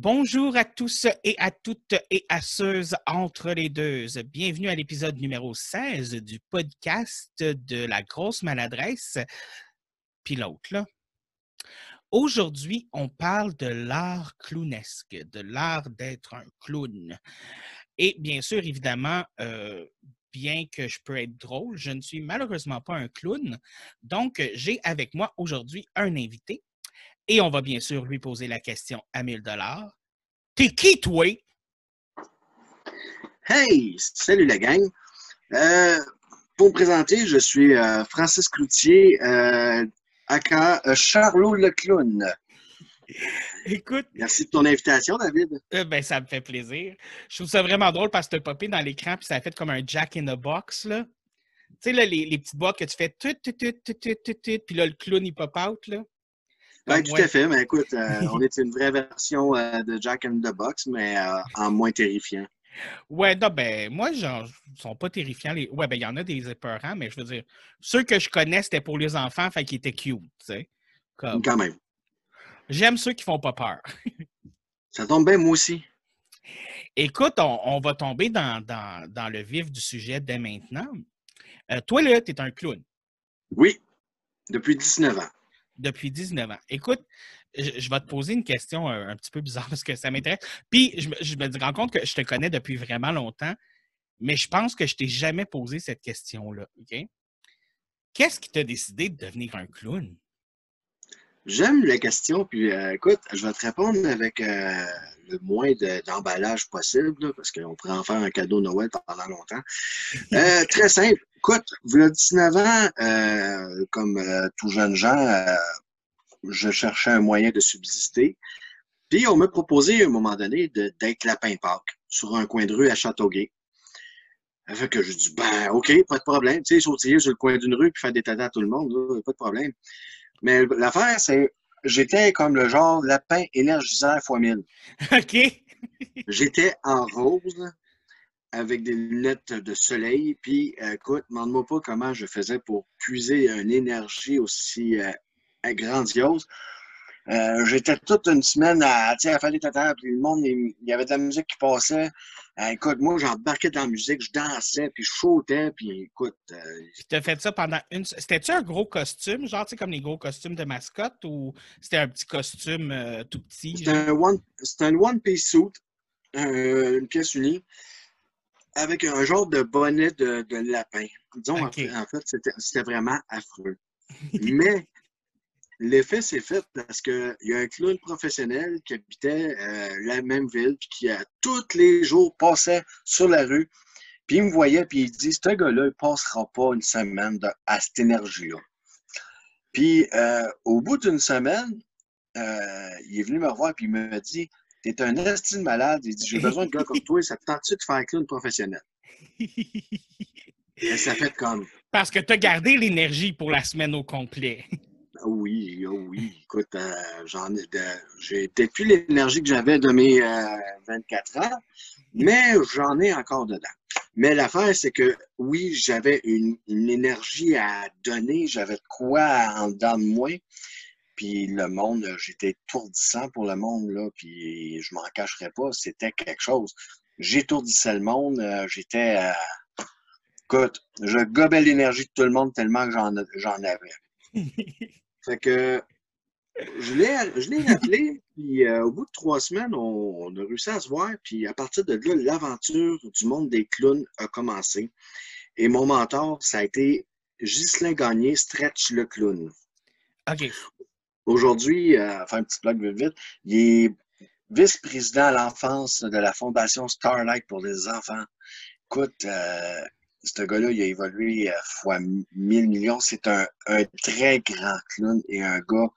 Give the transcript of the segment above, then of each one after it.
Bonjour à tous et à toutes et à ceux entre les deux. Bienvenue à l'épisode numéro 16 du podcast de la grosse maladresse. Puis l'autre, là. Aujourd'hui, on parle de l'art clownesque, de l'art d'être un clown. Et bien sûr, évidemment, euh, bien que je peux être drôle, je ne suis malheureusement pas un clown. Donc, j'ai avec moi aujourd'hui un invité. Et on va bien sûr lui poser la question à 1000 dollars. T'es qui, toi? Hey, salut la gang. Euh, pour me présenter, je suis euh, Francis Cloutier, euh, aka euh, Charlot le clown. Écoute, Merci de ton invitation, David. euh, ben, ça me fait plaisir. Je trouve ça vraiment drôle parce que tu popé dans l'écran puis ça a fait comme un Jack in the Box, là. Tu sais, là, les, les petites boîtes que tu fais tout, tout, tout, tout, tout, tout, tout, puis là, le clown, il pop out, là. Ben, Comme, tout à fait, mais écoute, euh, on est une vraie version euh, de Jack in the Box, mais euh, en moins terrifiant. Ouais, non, ben, moi, genre, ils sont pas terrifiants. Les... Ouais, ben, il y en a des épeurants, mais je veux dire, ceux que je connais, c'était pour les enfants, fait qu'ils étaient cute, tu sais. Comme... Quand même. J'aime ceux qui font pas peur. Ça tombe bien, moi aussi. Écoute, on, on va tomber dans, dans, dans le vif du sujet dès maintenant. Toi, là, tu es un clown Oui, depuis 19 ans. Depuis 19 ans. Écoute, je, vais te poser une question un, un petit peu bizarre parce que ça m'intéresse. Puis, je, me- je me rends compte que je te connais depuis vraiment longtemps, mais je pense que je t'ai jamais posé cette question-là. OK? Qu'est-ce qui t'a décidé de devenir un clown? J'aime la question, puis euh, écoute, je vais te répondre avec euh, le moins de- d'emballage possible, là, parce qu'on pourrait en faire un cadeau Noël pendant longtemps. Euh, très simple. Écoute, voilà 19 ans, euh, comme euh, tout jeune gens, euh, je cherchais un moyen de subsister. Puis on m'a proposé à un moment donné d'être lapin Pâques sur un coin de rue à Châteauguay. Ça fait que je dis, ben, OK, pas de problème. Tu sais, sautiller sur le coin d'une rue puis faire des tatas à tout le monde, là, pas de problème. Mais l'affaire, c'est, j'étais comme le genre lapin énergisant fois mille. OK? J'étais en rose avec des lunettes de soleil. Puis, euh, écoute, demande-moi pas comment je faisais pour puiser une énergie aussi euh, grandiose. Euh, J'étais toute une semaine à, à faire des tatas, puis le monde, il, il y avait de la musique qui passait. Euh, écoute, moi, j'embarquais dans la musique, je dansais, puis je sautais, puis écoute, euh, Puis t'as fait ça pendant une... C'était-tu un gros costume, genre, tu sais, comme les gros costumes de mascotte, ou c'était un petit costume euh, tout petit? C'était un one, un one-piece suit, euh, une pièce unie, avec un genre de bonnet de, de lapin. Disons, en fait, en fait, c'était c'était vraiment affreux. Mais l'effet s'est fait parce qu'il y a un clown professionnel qui habitait euh, la même ville, puis qui, à tous les jours, passait sur la rue, puis il me voyait, puis il dit Ce gars-là, il passera pas une semaine de- à cette énergie-là. Puis, euh, au bout d'une semaine, euh, il est venu me revoir puis il m'a dit T'es un estime malade. Il dit J'ai besoin de gars comme toi, ça te tente-tu de faire clown professionnel? Et ça fait comme Parce que t'as gardé l'énergie pour la semaine au complet. Ah Oui, ah oui. Écoute, euh, j'en ai peut-être plus l'énergie que j'avais de mes euh, 24 ans, mais j'en ai encore dedans. Mais l'affaire, c'est que oui, j'avais une, énergie à donner, j'avais quoi en dedans de moi. Puis le monde, euh, j'étais étourdissant pour le monde, là, puis je m'en cacherai pas, c'était quelque chose. J'étourdissais le monde, euh, j'étais. euh, écoute, je gobais l'énergie de tout le monde tellement que j'en avais. Fait que je l'ai je l'ai appelé, puis euh, au bout de trois semaines, on, on a réussi à se voir, puis à partir de là, l'aventure du monde des clowns a commencé. Et mon mentor, ça a été Ghislain Gagné, Stretch le clown. OK. Aujourd'hui, euh, faire un petit blog vite vite, il est vice-président à l'enfance de la Fondation Starlight pour les enfants. Écoute, euh, ce gars-là, il a évolué euh, fois 1000 millions. C'est un, un très grand clown et un gars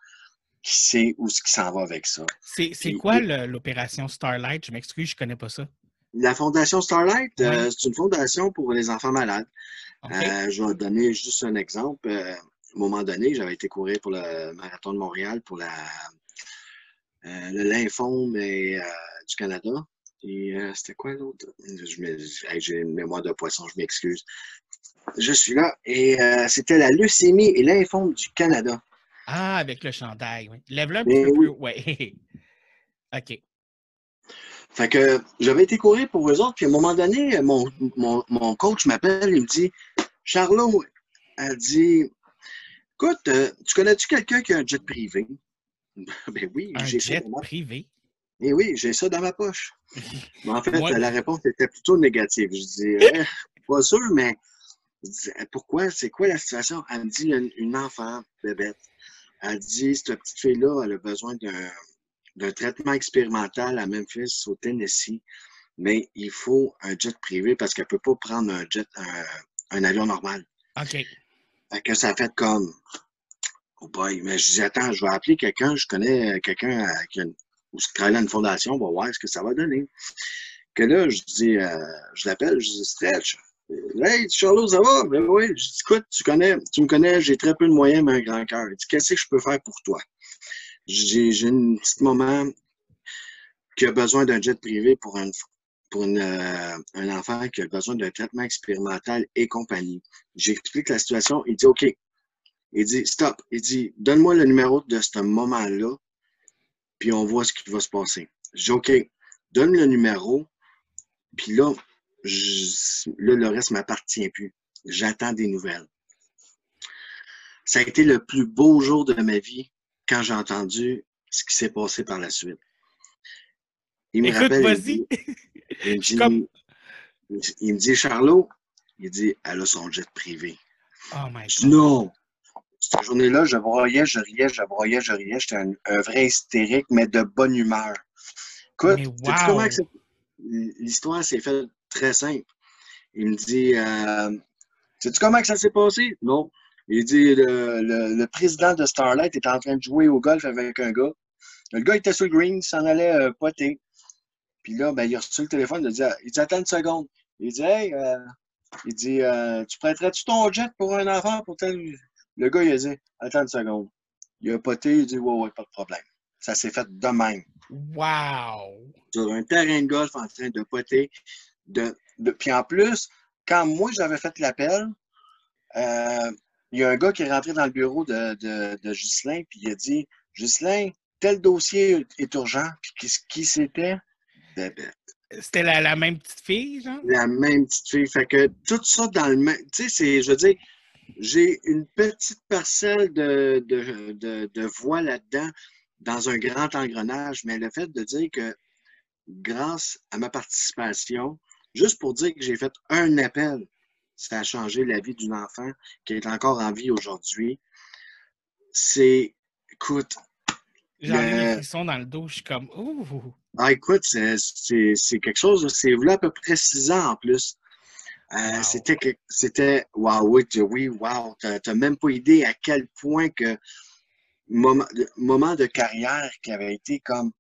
qui sait où ce qui s'en va avec ça. C'est quoi l'opération Starlight? Je m'excuse, je connais pas ça. La Fondation Starlight, euh, c'est une fondation pour les enfants malades. Euh, je vais donner juste un exemple. Euh, à un moment donné, j'avais été courir pour le marathon de Montréal pour la, le lymphome et, du Canada. Et euh, c'était quoi l'autre? J'ai une mémoire de poisson, je m'excuse. Je suis là. Et euh, c'était la leucémie et lymphome du Canada. Ah, avec le chandail, oui. Lève-le un Mais petit peu oui. OK. Fait que j'avais été courir pour eux autres, puis à un moment donné, mon, mon, mon coach m'appelle, il me dit Charlot, elle dit Écoute, euh, tu connais-tu quelqu'un qui a un jet privé? ben oui, Un jet privé? Eh oui, j'ai ça dans ma poche. Mais en fait, la réponse était plutôt négative. Je dis Eh, pas sûr, mais je dis, Eh, pourquoi? C'est quoi la situation? Elle me dit une, une enfant, bébête. Elle dit cette petite fille-là, elle a besoin d'un d'un traitement expérimental à Memphis, au Tennessee, mais il faut un jet privé parce qu'elle ne peut pas prendre un jet, un, un avion normal. OK. Fait que ça a fait comme Oh boy, mais je dis attends, je vais appeler quelqu'un, je connais quelqu'un qui, a une- ou travaille dans une fondation, on va voir ce que ça va donner. Que là, je dis, euh, je l'appelle, je dis Stretch. Hey, Charlot, ça va? Ben oui. Je dis, écoute, tu connais, tu me connais, j'ai très peu de moyens, mais un grand cœur. Il dit, qu'est-ce que je peux faire pour toi? J'ai une petite maman qui a besoin d'un jet privé pour un, pour une, euh, un enfant qui a besoin d'un traitement expérimental et compagnie. J'explique la situation. Il dit, OK. Il dit, stop. Il dit, donne-moi le numéro de ce moment-là, puis on voit ce qui va se passer. Je dis, OK. Donne le numéro, puis là, je- là, le reste m'appartient plus. J'attends des nouvelles. Ça a été le plus beau jour de ma vie quand j'ai entendu ce qui s'est passé par la suite. Il me Écoute, rappelle, il me vas-y. dit- il me dit, comme- il me dit, Charlot, il dit, elle a son jet privé. Oh my God. non. Cette journée-là, je broyais, je riais, je broyais, je riais. J'étais un, un vrai hystérique, mais de bonne humeur. Écoute, wow! comment l'histoire s'est faite très simple. Il me dit, euh, sais-tu comment que ça s'est passé? Non. Il dit, le, le- le président de Starlight était en train de jouer au golf avec un gars. Le gars était sur le green, il s'en allait euh, poter. Puis là, ben, il a reçu le téléphone, il a dit, il dit attends une seconde. Il dit, hey, euh, il dit, euh, tu prêterais-tu ton jet pour un enfant? Pour tel... Le gars, il a dit, attends une seconde. Il a poté, il a dit, ouais, ouais, pas de problème. Ça s'est fait de même. Wow! Sur un terrain de golf en train de poter. De, de... Puis en plus, quand moi, j'avais fait l'appel, euh, il y a un gars qui est rentré dans le bureau de, de, de Ghislain, puis il a dit, Ghislain, tel dossier est urgent. Puis qui, qui c'était? Bébé. C'était la, la même petite fille, genre? La même petite fille. Fait que tout ça dans le même. Tu sais, c'est, je veux dire, j'ai une petite parcelle de, de, de, de voix là-dedans, dans un grand engrenage, mais le fait de dire que grâce à ma participation, juste pour dire que j'ai fait un appel, ça a changé la vie d'une enfant qui est encore en vie aujourd'hui. C'est, écoute, J'en ai Le- frissons dans le dos, je suis comme, ouh! Ah, écoute, c'est quelque chose, c'est là à peu près six ans en plus. Euh, Wow. C'était, que- c'était, wow, oui, tu- oui, wow, t'as même pas idée à quel point que moment, moment de carrière qui avait été comme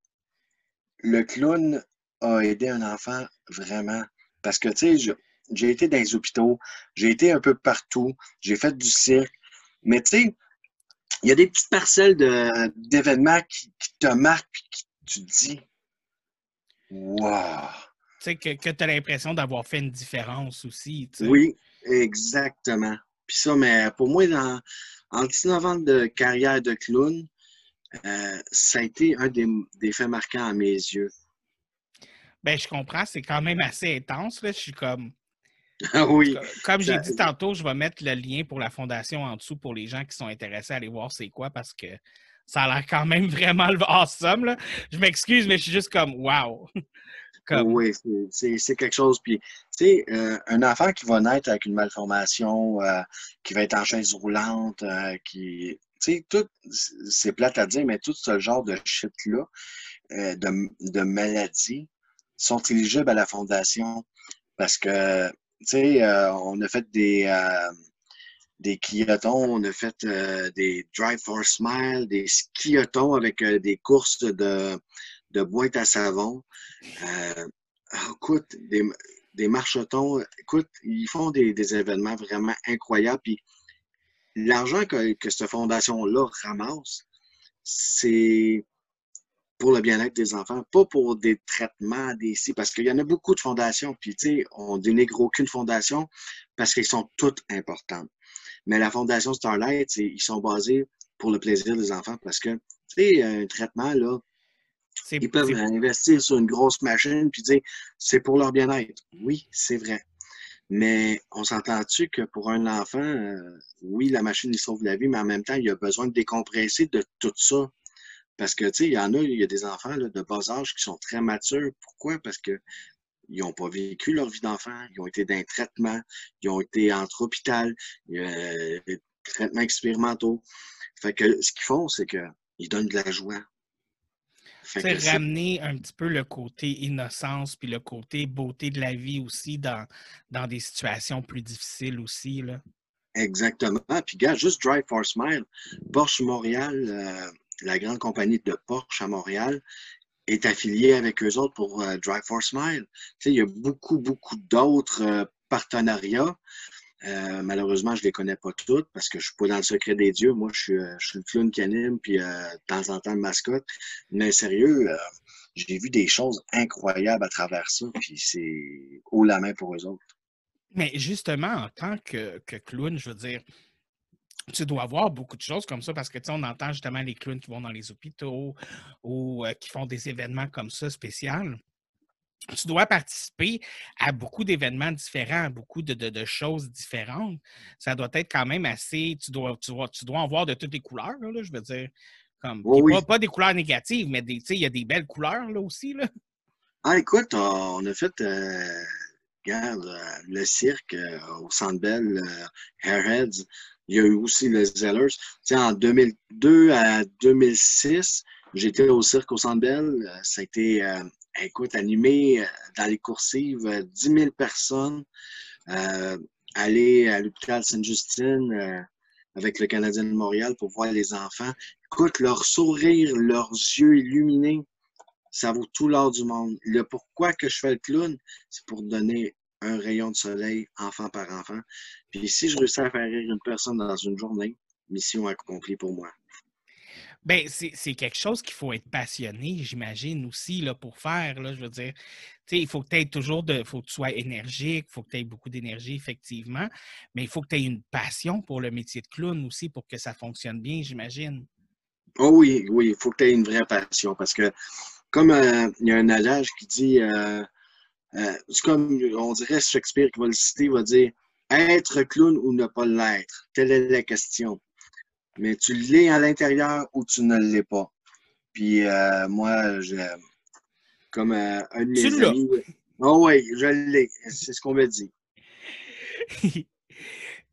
le clown a aidé un enfant vraiment. Parce que, tu sais, j'ai été dans les hôpitaux, j'ai été un peu partout, j'ai fait du cirque, mais tu sais, il y a des petites parcelles de- d'événements qui, qui te marquent puis qui tu te dis, wow! Tu sais, que, que tu as l'impression d'avoir fait une différence aussi. Oui, exactement. Puis ça, mais pour moi, dans, en 19 ans de carrière de clown, euh, ça a été un des, des faits marquants à mes yeux. Ben, je comprends, c'est quand même assez intense. Là. Je suis comme. Ah oui, Comme j'ai dit tantôt, je vais mettre le lien pour la fondation en dessous pour les gens qui sont intéressés à aller voir c'est quoi parce que ça a l'air quand même vraiment le awesome. Là. Je m'excuse, mais je suis juste comme wow. Oui, c'est- quelque chose. Puis, tu sais, euh, un enfant qui va naître avec une malformation, euh, qui va être en chaise roulante, euh, qui, tu sais, tout, c'est plate à dire, mais tout ce genre de shit-là, de, maladies, sont éligibles à la fondation parce que, tu sais, on a fait des, des on a fait des Drive for Smile, des skiotons avec des courses de, de boîtes à savon. Euh, écoute, des, des marchetons, écoute, ils font des, événements vraiment incroyables. Puis l'argent que, que cette fondation-là ramasse, c'est pour le bien-être des enfants, pas pour des traitements, des si, parce qu'il y en a beaucoup de fondations, puis tu sais, on dénigre aucune fondation parce qu'elles sont toutes importantes. Mais la fondation Starlight, ils sont basés pour le plaisir des enfants parce que, tu sais, un traitement, là, Ils peuvent investir sur une grosse machine puis dire c'est pour leur bien-être. Oui, c'est vrai. Mais on s'entend-tu que pour un enfant, euh, oui, la machine, il sauve la vie, mais en même temps, il a besoin de décompresser de tout ça. Parce que, tu sais, il y en a, il y a des enfants là, de bas âge qui sont très matures. Pourquoi? Parce que ils n'ont pas vécu leur vie d'enfant, ils ont été d'un traitement, ils ont été entre hôpital, euh, traitements expérimentaux. Fait que ce qu'ils font, c'est qu'ils donnent de la joie. C'est ramener un petit peu le côté innocence puis le côté beauté de la vie aussi dans, dans des situations plus difficiles aussi. Là. Exactement. Puis, gars, juste Drive for Smile, Porsche Montréal, euh, la grande compagnie de Porsche à Montréal, est affiliée avec eux autres pour euh, Drive for Smile. Tu sais, il y a beaucoup, beaucoup d'autres euh, partenariats. Euh, malheureusement, je les connais pas toutes parce que je suis pas dans le secret des dieux. Moi, je suis, euh, le clown canine, puis euh, de temps en temps le mascotte. Mais sérieux, j'ai vu des choses incroyables à travers ça, puis c'est haut la main pour eux autres. Mais justement, en tant que, clown, je veux dire, tu dois voir beaucoup de choses comme ça parce que tu sais, on entend justement les clowns qui vont dans les hôpitaux ou qui font des événements comme ça spéciaux tu dois participer à beaucoup d'événements différents, à beaucoup de, choses différentes. Ça doit être quand même assez. Tu dois, tu tu dois en voir de toutes les couleurs, là, je veux dire. Comme, pas, des couleurs négatives, mais il y a des belles couleurs là aussi. Là. Ah, écoute, on a fait euh, regarde, euh, le cirque euh, au Centre Bell, Airheads. Il y a eu aussi les Zellers. En 2002 à 2006, j'étais au cirque au Centre Bell. Ça a été écoute, animé euh, dans les coursives 10 euh, 000 personnes, euh, aller à l'hôpital Sainte-Justine avec le Canadien de Montréal pour voir les enfants. Écoute, leur sourire, leurs yeux illuminés, ça vaut tout l'or du monde. Le pourquoi que je fais le clown, c'est pour donner un rayon de soleil enfant par enfant. Puis si je réussis à faire rire une personne dans une journée, mission accomplie pour moi. Ben, c'est quelque chose qu'il faut être passionné, j'imagine, aussi, là, pour faire. Là, je veux dire, il faut que tu toujours de. faut que tu sois énergique, il faut que tu aies beaucoup d'énergie, effectivement, mais il faut que tu aies une passion pour le métier de clown aussi pour que ça fonctionne bien, j'imagine. Oh oui, oui, il faut que tu aies une vraie passion parce que, comme euh, il y a un adage qui dit, euh, euh, comme on dirait Shakespeare qui va le citer, va dire être clown ou ne pas l'être. Telle est la question mais tu l'es à l'intérieur ou tu ne l'es pas. Puis euh, moi, je, comme euh, un de mes amis. Oh oui, je l'ai. C'est ce qu'on me dit.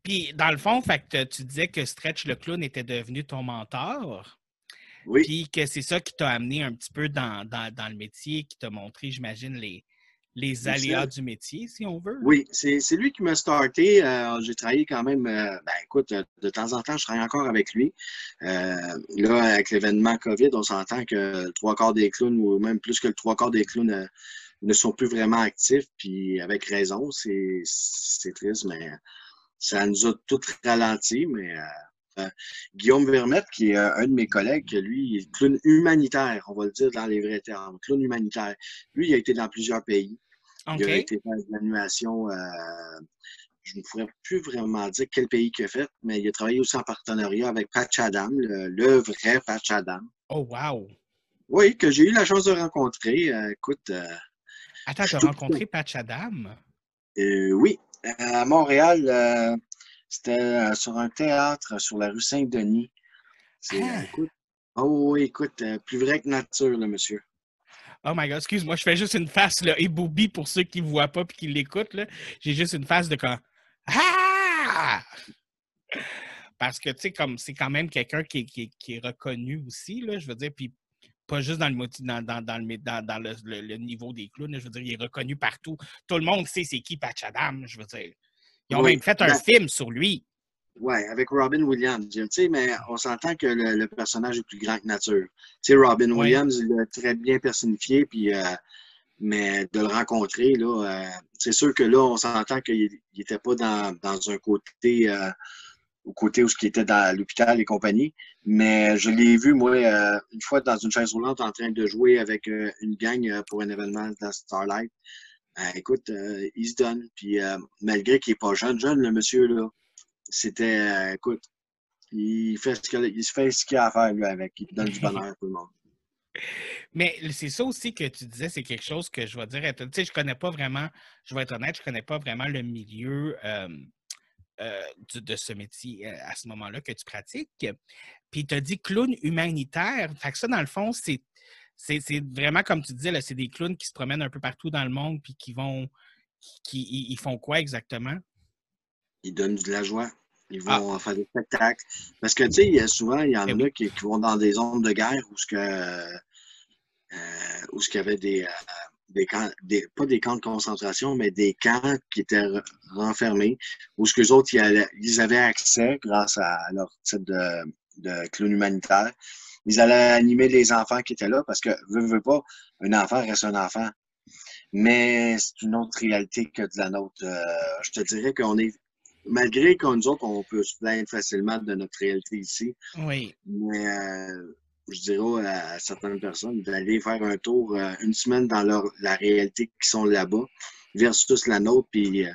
Puis, dans le fond, fait que tu disais que Stretch le clown était devenu ton mentor. Oui. Puis que c'est ça qui t'a amené un petit peu dans, dans, dans le métier, qui t'a montré, j'imagine, les, les aléas du métier, si on veut. Oui, c'est lui qui m'a starté. Euh, j'ai travaillé quand même, euh, ben écoute, de temps en temps, je travaille encore avec lui. Euh, là, avec l'événement COVID, on s'entend que le trois quarts des clowns, ou même plus que le trois quarts des clowns, ne sont plus vraiment actifs, puis avec raison, c'est triste, mais ça nous a tout ralenti, mais Guillaume Vermette, qui est un de mes collègues, lui, il est clown humanitaire, on va le dire dans les vrais termes, clown humanitaire. Lui, il a été dans plusieurs pays. Il a été dans l'animation, euh, je ne pourrais plus vraiment dire quel pays qu'il a fait, mais il a travaillé aussi en partenariat avec Patch Adam, le, vrai Patch Adam. Oh, wow! Oui, que j'ai eu la chance de rencontrer. Euh, écoute. Euh, Attends, tu as rencontré Patch Adam? oui, à Montréal. C'était sur un théâtre sur la rue Saint-Denis. C'est, ah! écoute, oh oui, écoute, plus vrai que nature, là, monsieur. Oh my god, excuse-moi, je fais juste une face là, ébobie pour ceux qui ne voient pas et qui l'écoutent. J'ai juste une face de quand. Ah! Parce que, tu sais, comme c'est quand même quelqu'un qui, qui, est reconnu aussi, là, je veux dire, puis pas juste dans le, dans, dans, dans, le, dans, le, niveau des clowns, je veux dire, il est reconnu partout. Tout le monde sait c'est qui Patch Adam, je veux dire. Ils ont même fait un film sur lui. Oui, avec Robin Williams. Mais on s'entend que le, personnage est plus grand que nature. sais, Robin Williams, il l'a très bien personnifié, puis, euh, mais de le rencontrer, là, euh, c'est sûr que là, on s'entend qu'il n'était pas dans, dans, un côté, euh, au côté où il était dans l'hôpital et compagnie. Mais je l'ai vu, moi, une fois dans une chaise roulante en train de jouer avec une gang pour un événement dans Starlight. Écoute, il se donne. Puis malgré qu'il n'est pas jeune, jeune, le monsieur, là, c'était, euh, écoute, il fait ce qu'il fait ce qu'il a à faire, lui, avec. Il donne du bonheur à tout le monde. Mais c'est ça aussi que tu disais, c'est quelque chose que je vais dire. Tu sais, je connais pas vraiment, je vais être honnête, je connais pas vraiment le milieu euh, euh, de, ce métier euh, à ce moment-là que tu pratiques. Puis tu as dit clown humanitaire. Fait ça, dans le fond, c'est. C'est vraiment comme tu disais, c'est des clowns qui se promènent un peu partout dans le monde puis qui vont. Qui, ils font quoi exactement? Ils donnent de la joie. Ils ah. vont faire des spectacles. Parce que, tu sais, souvent, il y en eh a qui, vont dans des zones de guerre où ce que, euh, où ce qu'il y avait des, euh, des camps, des, pas des camps de concentration, mais des camps qui étaient renfermés, où ce que les autres, ils, avaient accès grâce à leur type de, de clown humanitaire. Ils allaient animer les enfants qui étaient là parce que, veux, veux pas, un enfant reste un enfant. Mais c'est une autre réalité que de la nôtre. Euh, je te dirais qu'on est malgré qu'on nous autres, on peut se plaindre facilement de notre réalité ici. Oui. Mais euh, je dirais à, certaines personnes d'aller faire un tour euh, une semaine dans leur, la réalité qui sont là-bas versus la nôtre, puis euh,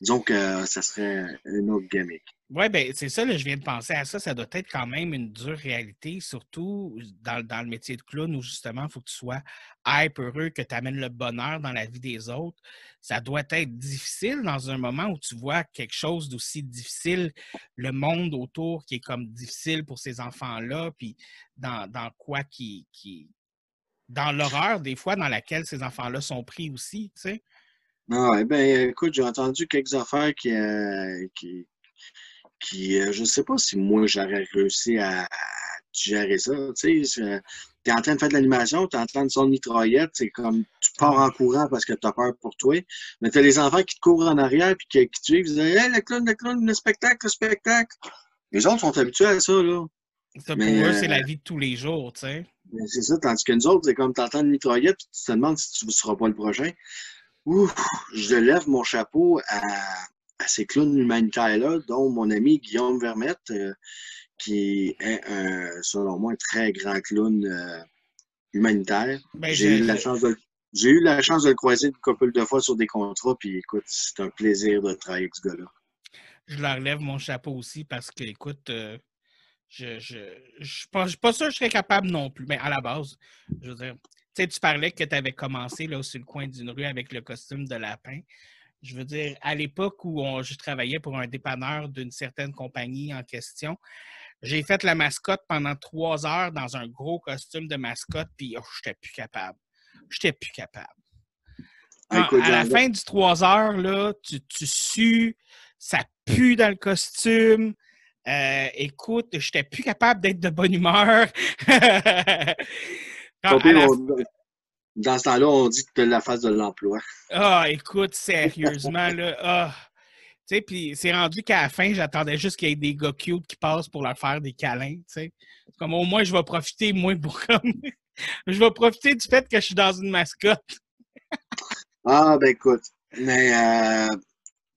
disons que ça serait une autre gimmick. Oui, bien, c'est ça, là, je viens de penser à ça. Ça doit être quand même une dure réalité, surtout dans, dans le métier de clown où justement, il faut que tu sois hype, heureux, que tu amènes le bonheur dans la vie des autres. Ça doit être difficile dans un moment où tu vois quelque chose d'aussi difficile, le monde autour qui est comme difficile pour ces enfants-là, puis dans, dans quoi qui, qui. dans l'horreur, des fois, dans laquelle ces enfants-là sont pris aussi, tu sais. Eh bien, écoute, j'ai entendu quelques affaires qui, euh, qui, qui, euh, je ne sais pas si moi j'aurais réussi à, gérer ça. Tu sais, es en train de faire de l'animation, tu es en train de son mitraillette, c'est comme tu pars en courant parce que tu as peur pour toi. Mais tu as les enfants qui te courent en arrière puis qui, qui te suivent, ils disent Hey, le clown, le clown, le spectacle, le spectacle. Les autres sont habitués à ça, là. Ça, pour eux, c'est la euh, vie de tous les jours, tu sais. C'est ça, tandis que nous autres, c'est comme tu entends une mitraillette puis tu te demandes si tu ne seras pas le prochain. Ouf, je lève mon chapeau à, à ces clowns humanitaires-là, dont mon ami Guillaume Vermette, euh, qui est, un, selon moi, un très grand clown euh, humanitaire. Ben, j'ai eu la chance de j'ai eu la chance de le croiser une couple de fois sur des contrats, puis écoute, c'est un plaisir de travailler avec ce gars-là. Je leur lève mon chapeau aussi parce que, écoute, euh, je je, je, suis pas, pas sûr que je serais capable non plus, mais à la base, je veux dire, tu sais, tu parlais que tu avais commencé là, sur le coin d'une rue avec le costume de lapin. Je veux dire, à l'époque où je travaillais pour un dépanneur d'une certaine compagnie en question, j'ai fait la mascotte pendant trois heures dans un gros costume de mascotte, puis oh, je n'étais plus capable. Je n'étais plus capable. à la fin du trois heures, là, tu, tu sues, ça pue dans le costume. Euh, écoute, je n'étais plus capable d'être de bonne humeur. Dans ce temps-là, on dit que la face de l'emploi. Ah, écoute, sérieusement, là. Ah. Tu sais, puis c'est rendu qu'à la fin, j'attendais juste qu'il y ait des gars cute qui passent pour leur faire des câlins, tu sais. Comme au moins, je vais profiter, moi, pour comme. je vais profiter du fait que je suis dans une mascotte. ah, ben écoute, mais euh,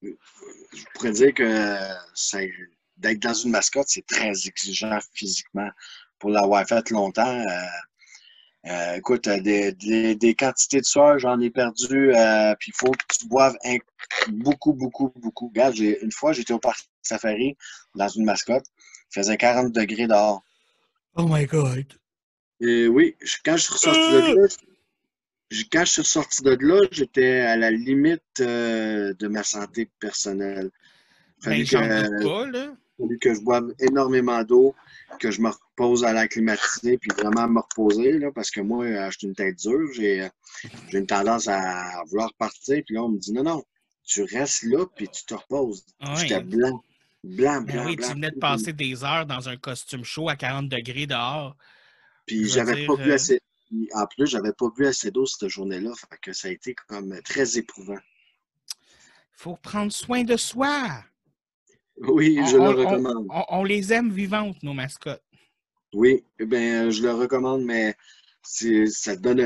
je pourrais dire que d'être dans une mascotte, c'est très exigeant physiquement. Pour l'avoir fait longtemps, euh, euh, écoute, euh, des, des, quantités de soir, j'en ai perdu. Euh, puis il faut que tu boives beaucoup, beaucoup, beaucoup. Regarde, une fois, j'étais au parc safari dans une mascotte. Il faisait 40 degrés dehors. Oh my God. Et oui, quand je suis ressorti de là, quand je suis sorti de là, j'étais à la limite de ma santé personnelle. Ben, que, pas, là. Que je boive énormément d'eau que je me repose à la climatisée puis vraiment me reposer, là, parce que moi, euh, je suis une tête dure, j'ai une tendance à vouloir partir, puis là, on me dit non, non, tu restes là, puis tu te reposes. J'étais blanc. Blanc, ben blanc, oui, tu venais de passer des heures dans un costume chaud à 40 degrés dehors. Puis j'avais pas bu euh, assez. En plus, j'avais pas bu assez d'eau cette journée-là. Que ça a été comme très éprouvant. Il faut prendre soin de soi. Oui, je le recommande. On, les aime vivantes, nos mascottes. Oui, eh bien, je le recommande, mais ça te donne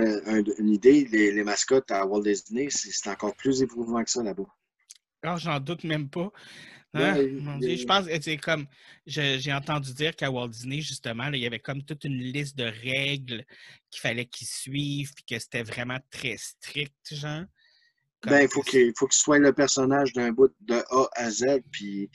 une idée. Les, mascottes à Walt Disney, c'est encore plus éprouvant que ça là-bas. Alors, ah, j'en doute même pas. Hein? je pense que c'est comme j'ai entendu dire qu'à Walt Disney, justement, il y avait comme toute une liste de règles qu'il fallait qu'ils suivent, puis que c'était vraiment très strict, genre. Ben, il faut qu'il faut qu'il soit le personnage d'un bout de A à Z, puis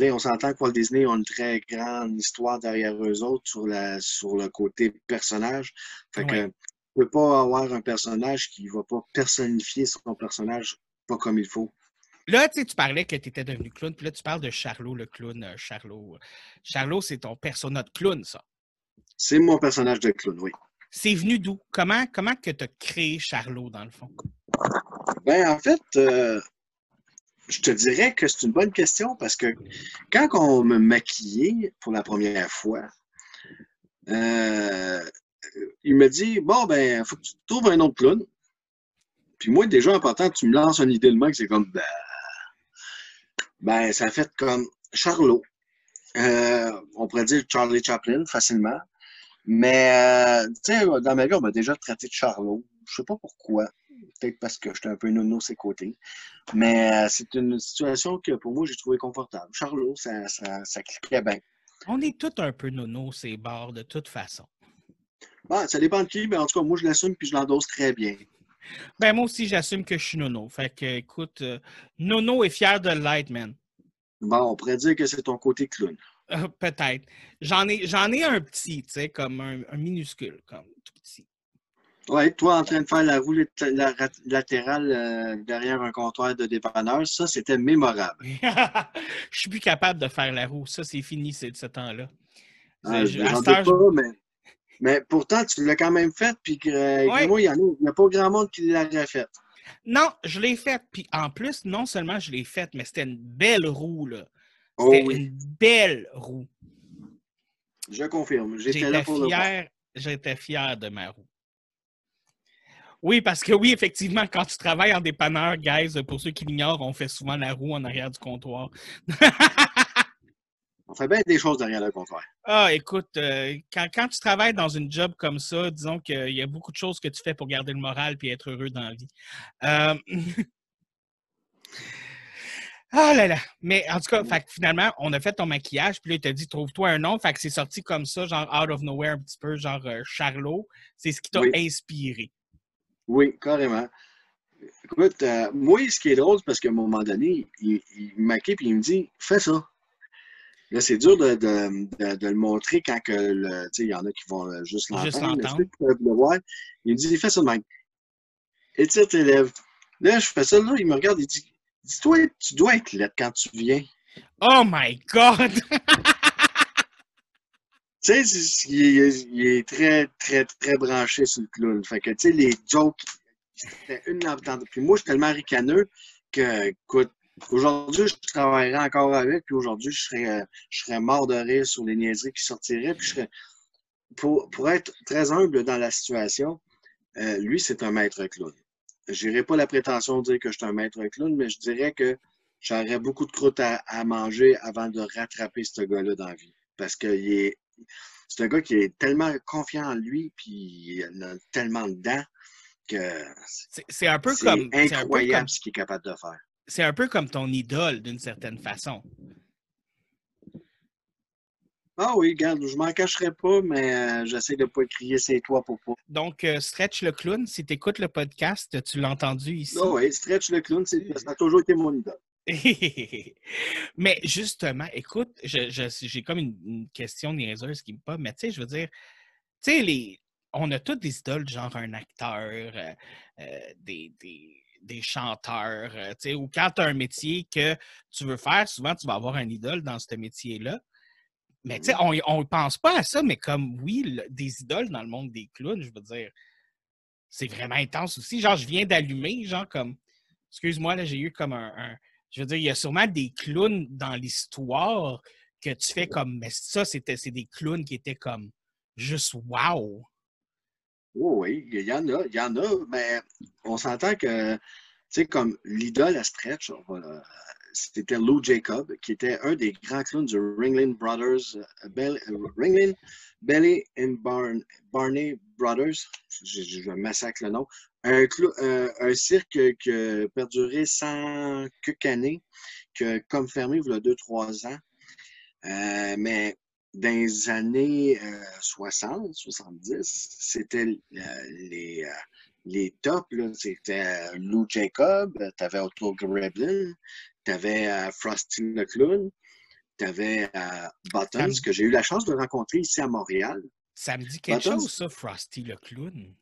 on s'entend que Walt Disney a une très grande histoire derrière eux autres sur, la, sur le côté personnage. Fait que tu peux pas avoir un personnage qui va pas personnifier son personnage pas comme il faut. Là, tu parlais que tu étais devenu clown, puis là, tu parles de Charlot, le clown. Euh, Charlot, Charlot c'est ton personnage de clown, ça. C'est mon personnage de clown, oui. C'est venu d'où? Comment, comment que tu as créé Charlot, dans le fond? Ben, en fait, euh, je te dirais que c'est une bonne question parce que quand on me maquillait pour la première fois, euh, il me dit Bon, ben, faut que tu trouves un autre clown. Puis moi, déjà, en partant, tu me lances une idée de que c'est comme ben, ben, ça fait comme Charlot. Euh, on pourrait dire Charlie Chaplin facilement. Mais, euh, tu sais, dans ma vie, on m'a déjà traité de Charlot. Je sais pas pourquoi. Peut-être parce que j'étais un peu nono ses côtés. Mais euh, c'est une situation que pour moi, j'ai trouvé confortable. Charlot, ça, ça, ça cliquait bien. On est tous un peu nono ces bords de toute façon. Bon, ça dépend de qui, mais en tout cas, moi, je l'assume puis je l'endosse très bien. Ben, moi aussi, j'assume que je suis nono. Fait que, écoute, euh, nono est fier de Lightman. Bon, on pourrait dire que c'est ton côté clown. Euh, peut-être. J'en ai, j'en ai un petit, tu sais, comme un, minuscule, comme tout petit. Oui, toi en train de faire la roue latérale euh, derrière un comptoir de dépanneur, ça, c'était mémorable. je suis plus capable de faire la roue. Ça, c'est fini, c'est de ce temps-là. Ah, je, pas, mais, mais, pourtant, tu l'as quand même fait, puis euh, moi, il n'y a, pas grand monde qui l'a fait. Non, je l'ai fait. Puis en plus, non seulement je l'ai fait, mais c'était une belle roue, là. Oh c'était une belle roue. Je confirme. J'étais là pour fier, J'étais fier de ma roue. Oui, parce que oui, effectivement, quand tu travailles en dépanneur, guys, pour ceux qui l'ignorent, on fait souvent la roue en arrière du comptoir. on fait bien des choses derrière le comptoir. Ah, écoute, euh, quand, tu travailles dans une job comme ça, disons qu'il y a beaucoup de choses que tu fais pour garder le moral et être heureux dans la vie. Euh... Ah là là! Mais en tout cas, fait, finalement, on a fait ton maquillage, puis là, il t'a dit trouve-toi un nom. Fait que c'est sorti comme ça, genre out of nowhere, un petit peu, genre euh, Charlot. C'est ce qui t'a inspiré. Oui, carrément. Écoute, euh, moi, ce qui est drôle, c'est parce qu'à un moment donné, il, me maquille puis il me dit Fais ça. Là, c'est dur de, de, de, le montrer quand que le, il y en a qui vont euh, juste l'entendre. Le voir. Il me dit Fais ça de même. Étire tes lèvres. Là, je fais ça, là, il me regarde, il dit Dis-toi, tu dois être là quand tu viens. Oh my God! tu sais, il, est très, très, très branché sur le clown. Fait que, tu sais, les jokes, c'était une lampe Puis moi, je suis tellement ricaneux que, écoute, aujourd'hui, je travaillerais encore avec, puis aujourd'hui, je serais, je serais mort de rire sur les niaiseries qui sortiraient, puis je serais, pour, pour être très humble dans la situation, euh, lui, c'est un maître clown n'irai pas la prétention de dire que je suis un maître clown, mais je dirais que j'aurais beaucoup de croûte à, manger avant de rattraper ce gars-là dans la vie. Parce que est, c'est un gars qui est tellement confiant en lui, puis il a tellement dedans que c'est un peu comme incroyable ce qu'il est capable de faire. C'est un peu comme ton idole d'une certaine façon. Ah oui, regarde, je m'en cacherai pas, mais euh, j'essaie de ne pas crier c'est toi pour pas. Donc, euh, Stretch le clown, si tu écoutes le podcast, tu l'as entendu ici? Ah oui, Stretch le clown, ça a toujours été mon idole. mais justement, écoute, j'ai comme une, question niaiseuse qui me pas, mais tu sais, je veux dire, tu sais, les, on a tous des idoles, genre un acteur, euh, des, des, chanteurs, tu sais, ou quand tu as un métier que tu veux faire, souvent tu vas avoir un idole dans ce métier-là. Mais tu sais, on ne pense pas à ça, mais comme oui, des idoles dans le monde des clowns, je veux dire, c'est vraiment intense aussi. Genre, je viens d'allumer, genre comme. Excuse-moi, là, j'ai eu comme un, Je veux dire, il y a sûrement des clowns dans l'histoire que tu fais comme. Mais ça, c'était c'est des clowns qui étaient comme juste wow. Oh oui, il y en a, il y en a, mais on s'entend que, tu sais, comme l'idole à Stretch, c'était Lou Jacob, qui était un des grands clowns du Ringling Brothers, euh, euh, Ringling, Belly and Barney Brothers, je, massacre le nom, un, euh, un, cirque qui a perduré sans quelques années, que, comme fermé il y a deux, trois ans. mais dans les années 60, 70, c'était les, les tops, c'était Lou Jacob, tu avais Otto Gremlin, tu avais euh, Frosty le clown. Tu avais euh, Buttons, que j'ai eu la chance de rencontrer ici à Montréal. Ça me dit quelque chose, ça, Frosty le clown.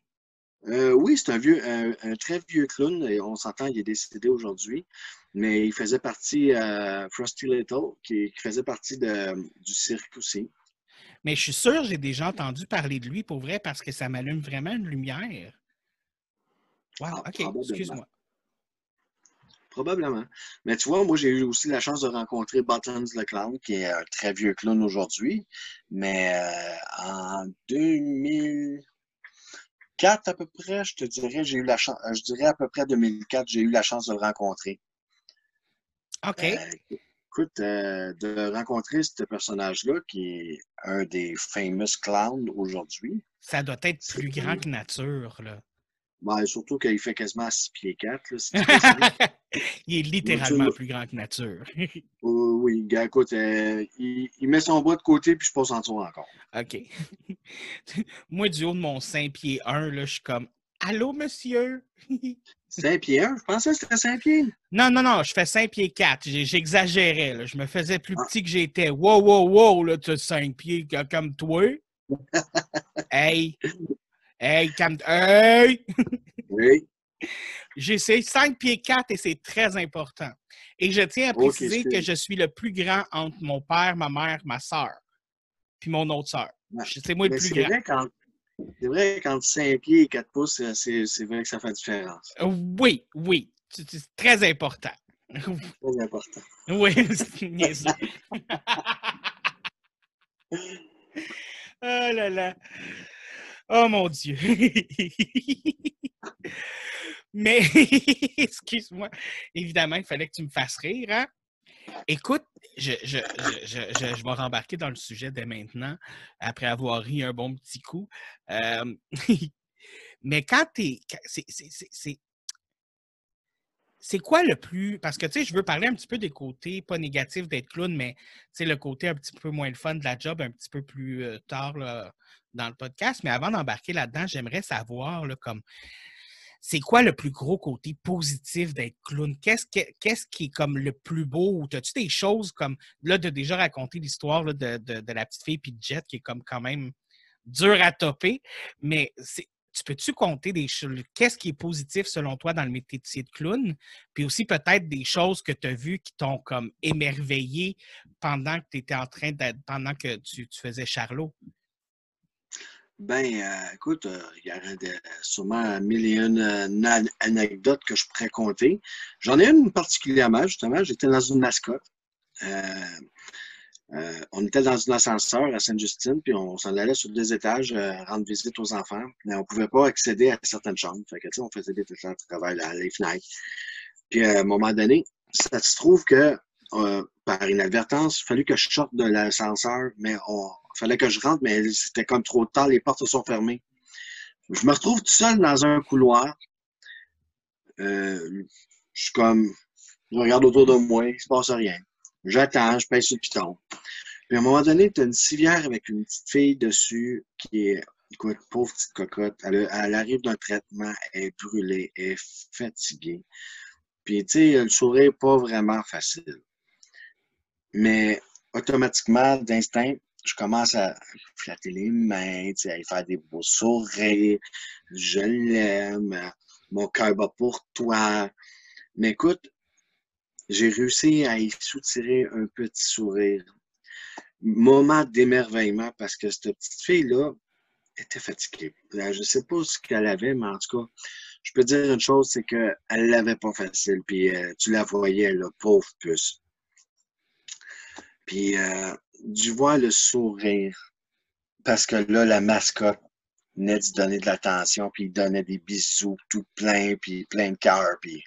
Euh, oui, c'est un vieux, un, très vieux clown, et on s'entend, il est décédé aujourd'hui, mais il faisait partie, euh, Frosty Little, qui, faisait partie de, du cirque aussi. Mais je suis sûr, j'ai déjà entendu parler de lui pour vrai parce que ça m'allume vraiment une lumière. Wow, ok, excuse-moi. Probablement. Mais tu vois, moi, j'ai eu aussi la chance de rencontrer Buttons le Clown, qui est un très vieux clown aujourd'hui. Mais euh, en 2004 à peu près, je te dirais, j'ai eu la chance, je dirais à peu près 2004, j'ai eu la chance de le rencontrer. OK. Euh, écoute, euh, de rencontrer ce personnage-là, qui est un des famous clowns aujourd'hui. Ça doit être plus grand que nature, là. Ben, surtout qu'il fait quasiment 6 pieds 4. Là, si il est littéralement plus grand que nature. oui, gars, écoute, euh, il, il, met son bras de côté puis je passe en dessous encore. OK. Moi, du haut de mon 5 pieds 1, là, je suis comme Allô, monsieur? 5 pieds 1? Je pensais que c'était 5 pieds. Non, non, non, je fais 5 pieds 4. J'exagérais. Je me faisais plus ah. petit que j'étais. Wow, wow, wow, là, tu as 5 pieds comme toi. hey! Hey, calme Hey! Oui. J'ai 5 pieds 4 et c'est très important. Et je tiens à préciser okay, que je suis le plus grand entre mon père, ma mère, ma soeur, puis mon autre soeur. C'est moi le plus grand. Vrai quand... C'est vrai, quand 5 pieds et 4 pouces, c'est vrai que ça fait la différence. Oui, oui. C'est très important. Très important. Oui, c'est oh là là. Oh mon Dieu! Mais, excuse-moi, évidemment, il fallait que tu me fasses rire. Hein? Écoute, je, je, je, vais rembarquer dans le sujet dès maintenant, après avoir ri un bon petit coup. Euh, mais quand tu es. C'est quoi le plus. Parce que, tu sais, je veux parler un petit peu des côtés, pas négatifs d'être clown, mais, tu le côté un petit peu moins le fun de la job, un petit peu plus euh, tard, dans le podcast, mais avant d'embarquer là-dedans, j'aimerais savoir comme c'est quoi le plus gros côté positif d'être clown? Qu'est-ce, qui est comme le plus beau? As-tu des choses comme là de déjà raconter l'histoire de, de, de, la petite fille puis de Jet qui est comme quand même dur à topper, mais tu peux-tu compter des choses? Qu'est-ce qui est positif selon toi dans le métier de clown? Puis aussi peut-être des choses que tu as vues qui t'ont comme émerveillé pendant que tu étais en train d'être, pendant que tu, faisais Charlot? Ben, euh, écoute, euh, il y aurait sûrement mille et une euh, anecdotes que je pourrais compter. J'en ai une particulièrement, justement. J'étais dans une mascotte. On était dans un ascenseur à Sainte-Justine, puis on s'en allait sur deux étages rendre visite aux enfants. Mais on pouvait pas accéder à certaines chambres. Fait que, on faisait des tests de travail à les fenêtres. Puis à un moment donné, ça se trouve que par inadvertance, il fallu que je sorte de l'ascenseur, mais on, il fallait que je rentre, mais c'était comme trop tard, les portes sont fermées. Je me retrouve tout seul dans un couloir. Euh, je suis comme, je regarde autour de moi, il se passe rien. J'attends, je pèse sur le piton. Puis à un moment donné, tu as une civière avec une petite fille dessus qui est, écoute, pauvre petite cocotte. Elle, arrive d'un traitement, elle est brûlée, elle est fatiguée. Puis, tu sais, le sourire pas vraiment facile. Mais automatiquement, d'instinct, je commence à flatter les mains, à y faire des beaux sourires. Je l'aime. Mon cœur bat pour toi. Mais écoute, j'ai réussi à y soutirer un petit sourire. Moment d'émerveillement parce que cette petite fille-là était fatiguée. Je ne sais pas ce qu'elle avait, mais en tout cas, je peux dire une chose, c'est qu'elle ne l'avait pas facile. Puis euh, tu la voyais, la pauvre puce. Puis euh, du vois le sourire. Parce que là, la mascotte venait de donner de l'attention, puis il donnait des bisous tout plein, puis plein de cœur. Puis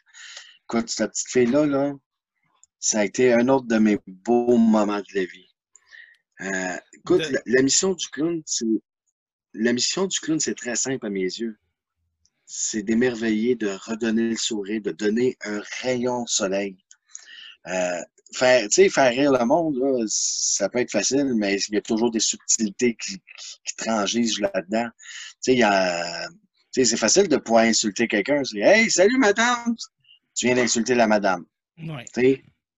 écoute, cette petite fille-là, là, ça a été un autre de mes beaux moments de la vie. Euh, écoute, la, la, mission du clown, c'est. La mission du clown, c'est très simple à mes yeux. C'est d'émerveiller, de redonner le sourire, de donner un rayon de soleil. Euh, faire, faire rire le monde, là, ça peut être facile, mais il y a toujours des subtilités qui, qui transigent là-dedans. C'est facile de pouvoir insulter quelqu'un. Hey, salut madame! Tu viens d'insulter la madame. Ouais.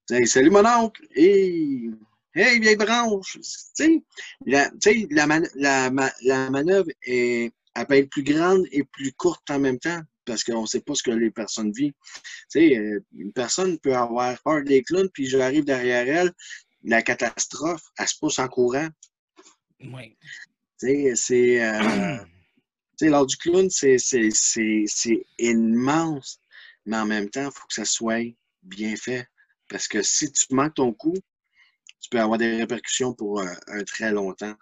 T'sais, salut mon oncle! Et Hey, vieille branche! Tu sais, la, la, la, manœuvre est, elle peut être plus grande et plus courte en même temps parce qu'on ne sait pas ce que les personnes vivent. Tu sais, euh, une personne peut avoir peur des clowns, puis j'arrive derrière elle, la catastrophe, elle se pousse en courant. Oui. Tu sais, c'est. Euh, tu sais, lors du clown, c'est immense, mais en même temps, il faut que ça soit bien fait. Parce que si tu manques ton coup, tu peux avoir des répercussions pour un, très longtemps.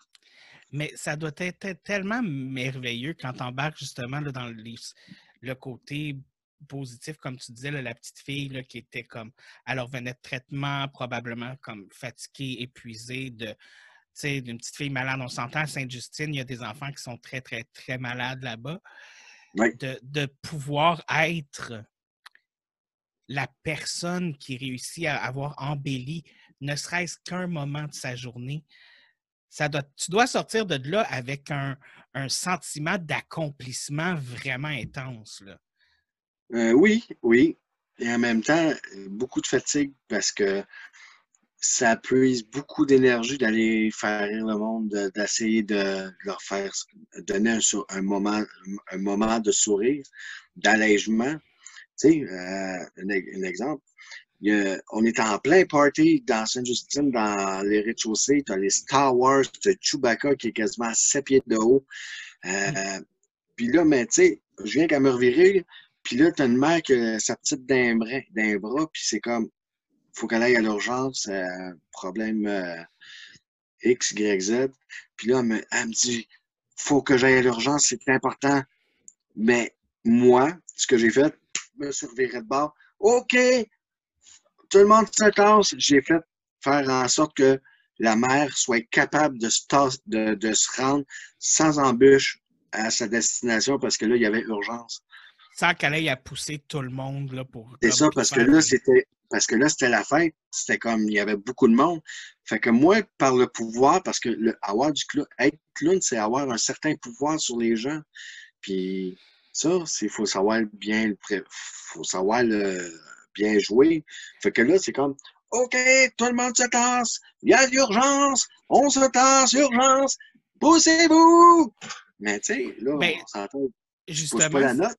Mais ça doit être tellement merveilleux quand tu embarques justement dans le côté positif, comme tu disais, la petite fille qui était comme, elle revenait de traitement, probablement comme fatiguée, épuisée, de, d'une petite fille malade. On s'entend à Sainte-Justine, il y a des enfants qui sont très, très, très malades là-bas. De, de, pouvoir être la personne qui réussit à avoir embelli ne serait-ce qu'un moment de sa journée, ça doit, tu dois sortir de là avec un, sentiment d'accomplissement vraiment intense. Euh, oui, oui. Et en même temps, beaucoup de fatigue parce que ça puise beaucoup d'énergie d'aller faire rire le monde, d'essayer de, leur faire donner un, moment, un moment de sourire, d'allègement. Tu sais, euh, un, exemple, on est en plein party dans Sainte-Justine, dans les rez-de-chaussée. Tu as les Star Wars, tu as Chewbacca qui est quasiment à 7 pieds de haut. Euh, puis là, mais tu sais, je viens qu'à me revirer. Puis là, tu as une mère qui a sa petite d'un bras, puis c'est comme, faut qu'elle aille à l'urgence, euh, problème euh, X, Y, Z. Puis là, elle me, elle me dit, faut que j'aille à l'urgence, c'est important. Mais moi, ce que j'ai fait, me suis reviré de bord. OK, tout le monde se tasse. J'ai fait faire en sorte que la mère soit capable de se, de, de se rendre sans embûche à sa destination parce que là, il y avait urgence. Sans qu'elle aille à pousser tout le monde là, pour. C'est ça, parce que là, c'était. Parce que là, c'était la fête. C'était comme il y avait beaucoup de monde. Fait que moi, par le pouvoir, parce que le, avoir du clown, être clown, c'est avoir un certain pouvoir sur les gens. Puis ça, il faut savoir bien faut savoir le, bien joué. Fait que là, c'est comme OK, tout le monde se tasse, il y a l'urgence, on se tasse, urgence, poussez-vous! Mais tu sais, là, ben, on s'entend. Justement. Pas la note.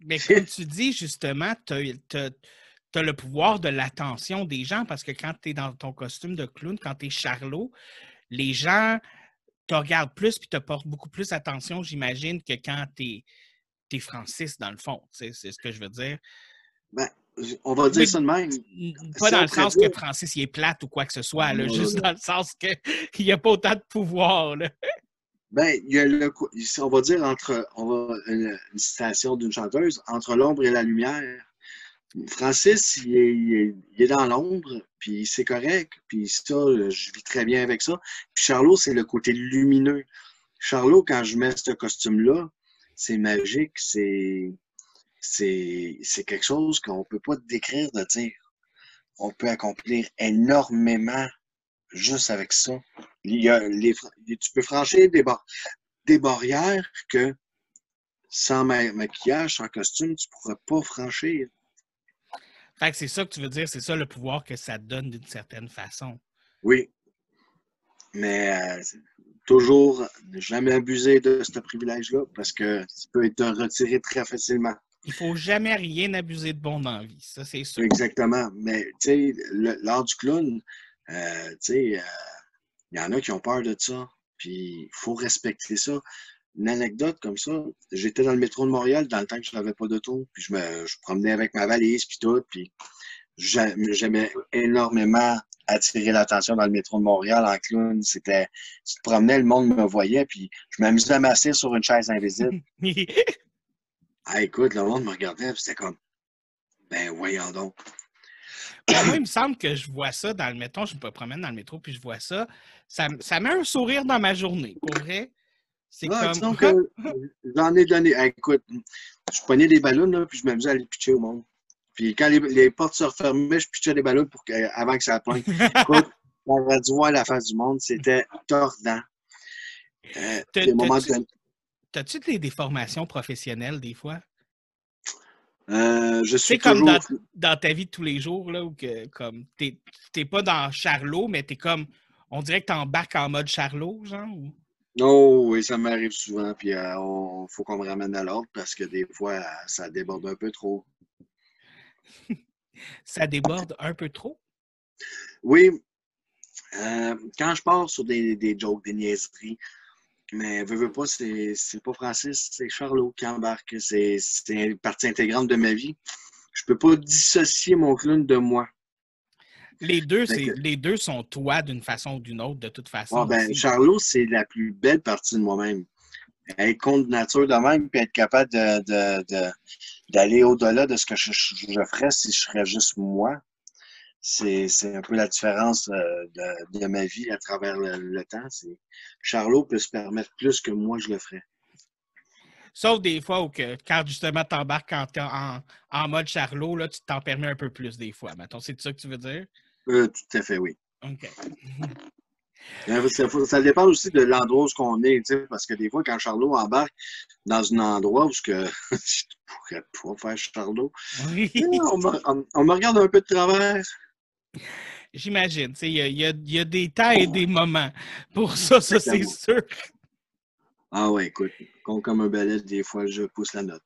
Mais comme tu dis, justement, tu as, le pouvoir de l'attention des gens parce que quand tu es dans ton costume de clown, quand tu es Charlot, les gens te regardent plus puis te portent beaucoup plus attention, j'imagine, que quand tu es, Francis, dans le fond. C'est ce que je veux dire. Ben, on va dire ça de même. Pas dans le sens que Francis il est plate ou quoi que ce soit, là, juste dans le sens qu'il n'y a pas autant de pouvoir. Là. Ben, il y a le, on va dire entre on va, une, citation d'une chanteuse, entre l'ombre et la lumière. Francis, il est, il est, dans l'ombre, puis c'est correct, puis ça, je vis très bien avec ça. Puis Charlot, c'est le côté lumineux. Charlot, quand je mets ce costume-là, c'est magique, c'est c'est quelque chose qu'on ne peut pas décrire de dire. On peut accomplir énormément juste avec ça. Il y a les, tu peux franchir des, des barrières que sans maquillage, sans costume, tu ne pourrais pas franchir. c'est ça que tu veux dire, c'est ça le pouvoir que ça donne d'une certaine façon. Oui. Mais euh, toujours jamais abuser de ce privilège-là parce que ça peut être retiré très facilement. Il ne faut jamais rien abuser de bon dans la vie, ça c'est sûr. Exactement. Mais tu sais, l'art du clown, euh, tu sais, il euh, y en a qui ont peur de ça. Puis il faut respecter ça. Une anecdote comme ça, j'étais dans le métro de Montréal dans le temps que je n'avais pas d'auto, puis je me je promenais avec ma valise puis tout, puis j'aimais énormément attirer l'attention dans le métro de Montréal en clown. C'était, tu te promenais, le monde me voyait, puis je m'amusais à m'asseoir sur une chaise invisible. Ah, écoute, le monde me regardait, c'était comme, ben voyons donc. moi, il me semble que je vois ça dans le métro, je me promène dans le métro, puis je vois ça. Ça, ça met un sourire dans ma journée, pour vrai. C'est ah, comme... J'en ai donné. écoute, je prenais des ballons, là, puis je m'amusais à les pitcher au monde. Puis quand les, portes se refermaient, je pitchais des ballons pour avant que ça pointe. écoute, on va dû voir la face du monde, c'était tordant. Euh, T'as-tu des, des formations professionnelles des fois? Euh, je suis comme dans, ta vie de tous les jours, là, où que, comme, t'es, pas dans Charlot, mais t'es comme, on dirait que tu embarques en mode Charlot, genre? Ou... Oh, oui, ça m'arrive souvent. Puis il faut qu'on me ramène à l'ordre parce que des fois, ça déborde un peu trop. ça déborde un peu trop? Oui. Euh, quand je pars sur des, des jokes, des niaiseries, mais veux, veux pas, c'est pas Francis, c'est Charlot qui embarque. C'est une partie intégrante de ma vie. Je peux pas dissocier mon clown de moi. Les deux, les deux sont toi d'une façon ou d'une autre, de toute façon. Ah, ben, Charlot, c'est la plus belle partie de moi-même. Être contre nature de même, puis être capable d'aller de, au-delà de ce que je, ferais si je serais juste moi. C'est un peu la différence euh, de, ma vie à travers le, temps. Charlot peut se permettre plus que moi je le ferais. Sauf des fois où que, quand justement tu embarques en, en, mode Charlot, là, tu t'en permets un peu plus des fois. C'est ça que tu veux dire? Euh, tout à fait, oui. OK. Euh, ça, dépend aussi de l'endroit où on est, parce que des fois, quand Charlot embarque dans un endroit où que, je pourrais pas faire Charlot, oui. on, me, regarde un peu de travers. J'imagine. Il y, y, a des temps et des moments. Pour ça, ça c'est sûr. Ah ouais, écoute, comme un balai, des fois, je pousse la note.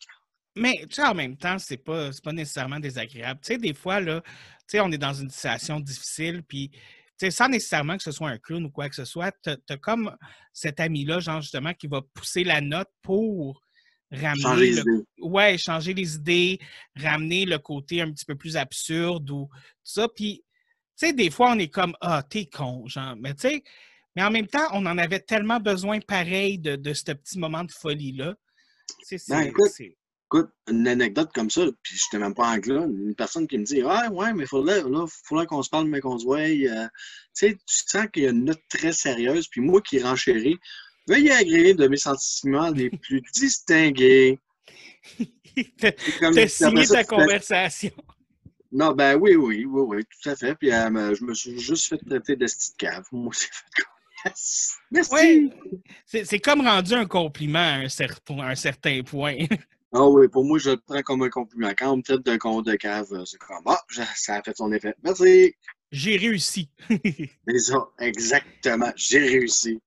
Mais tu sais, en même temps, c'est pas, pas nécessairement désagréable. Tu sais, des fois, là, tu sais, on est dans une situation difficile, puis sans nécessairement que ce soit un clown ou quoi que ce soit, tu as, comme cet ami-là, genre justement, qui va pousser la note pour ramener. Changer les idées. Ouais, changer les idées, ramener le côté un petit peu plus absurde ou tout ça. Puis, tu sais, des fois, on est comme Ah, t'es con, genre. Mais tu sais, mais en même temps, on en avait tellement besoin pareil de, de ce petit moment de folie-là. C'est ben, Écoute, une anecdote comme ça, puis je n'étais même pas en là, une personne qui me dit Ah, ouais, mais il faudrait, faudrait qu'on se parle, mais qu'on se voie. Euh, tu sais, tu sens qu'il y a une note très sérieuse, puis moi qui renchéris, veuillez agréer de mes sentiments les plus distingués. T'as signé ta conversation. Non, ben oui, oui, oui, oui, tout à fait. Puis euh, je me suis juste fait traiter de cave. Moi, fait Merci. Oui, c'est comme rendu un compliment à un certain, à un certain point. Ah oui, pour moi, je le prends comme un compliment. Quand on me traite d'un compte de cave, c'est comme Ah, ça a fait son effet. Merci. J'ai réussi. c'est ça, exactement. J'ai réussi.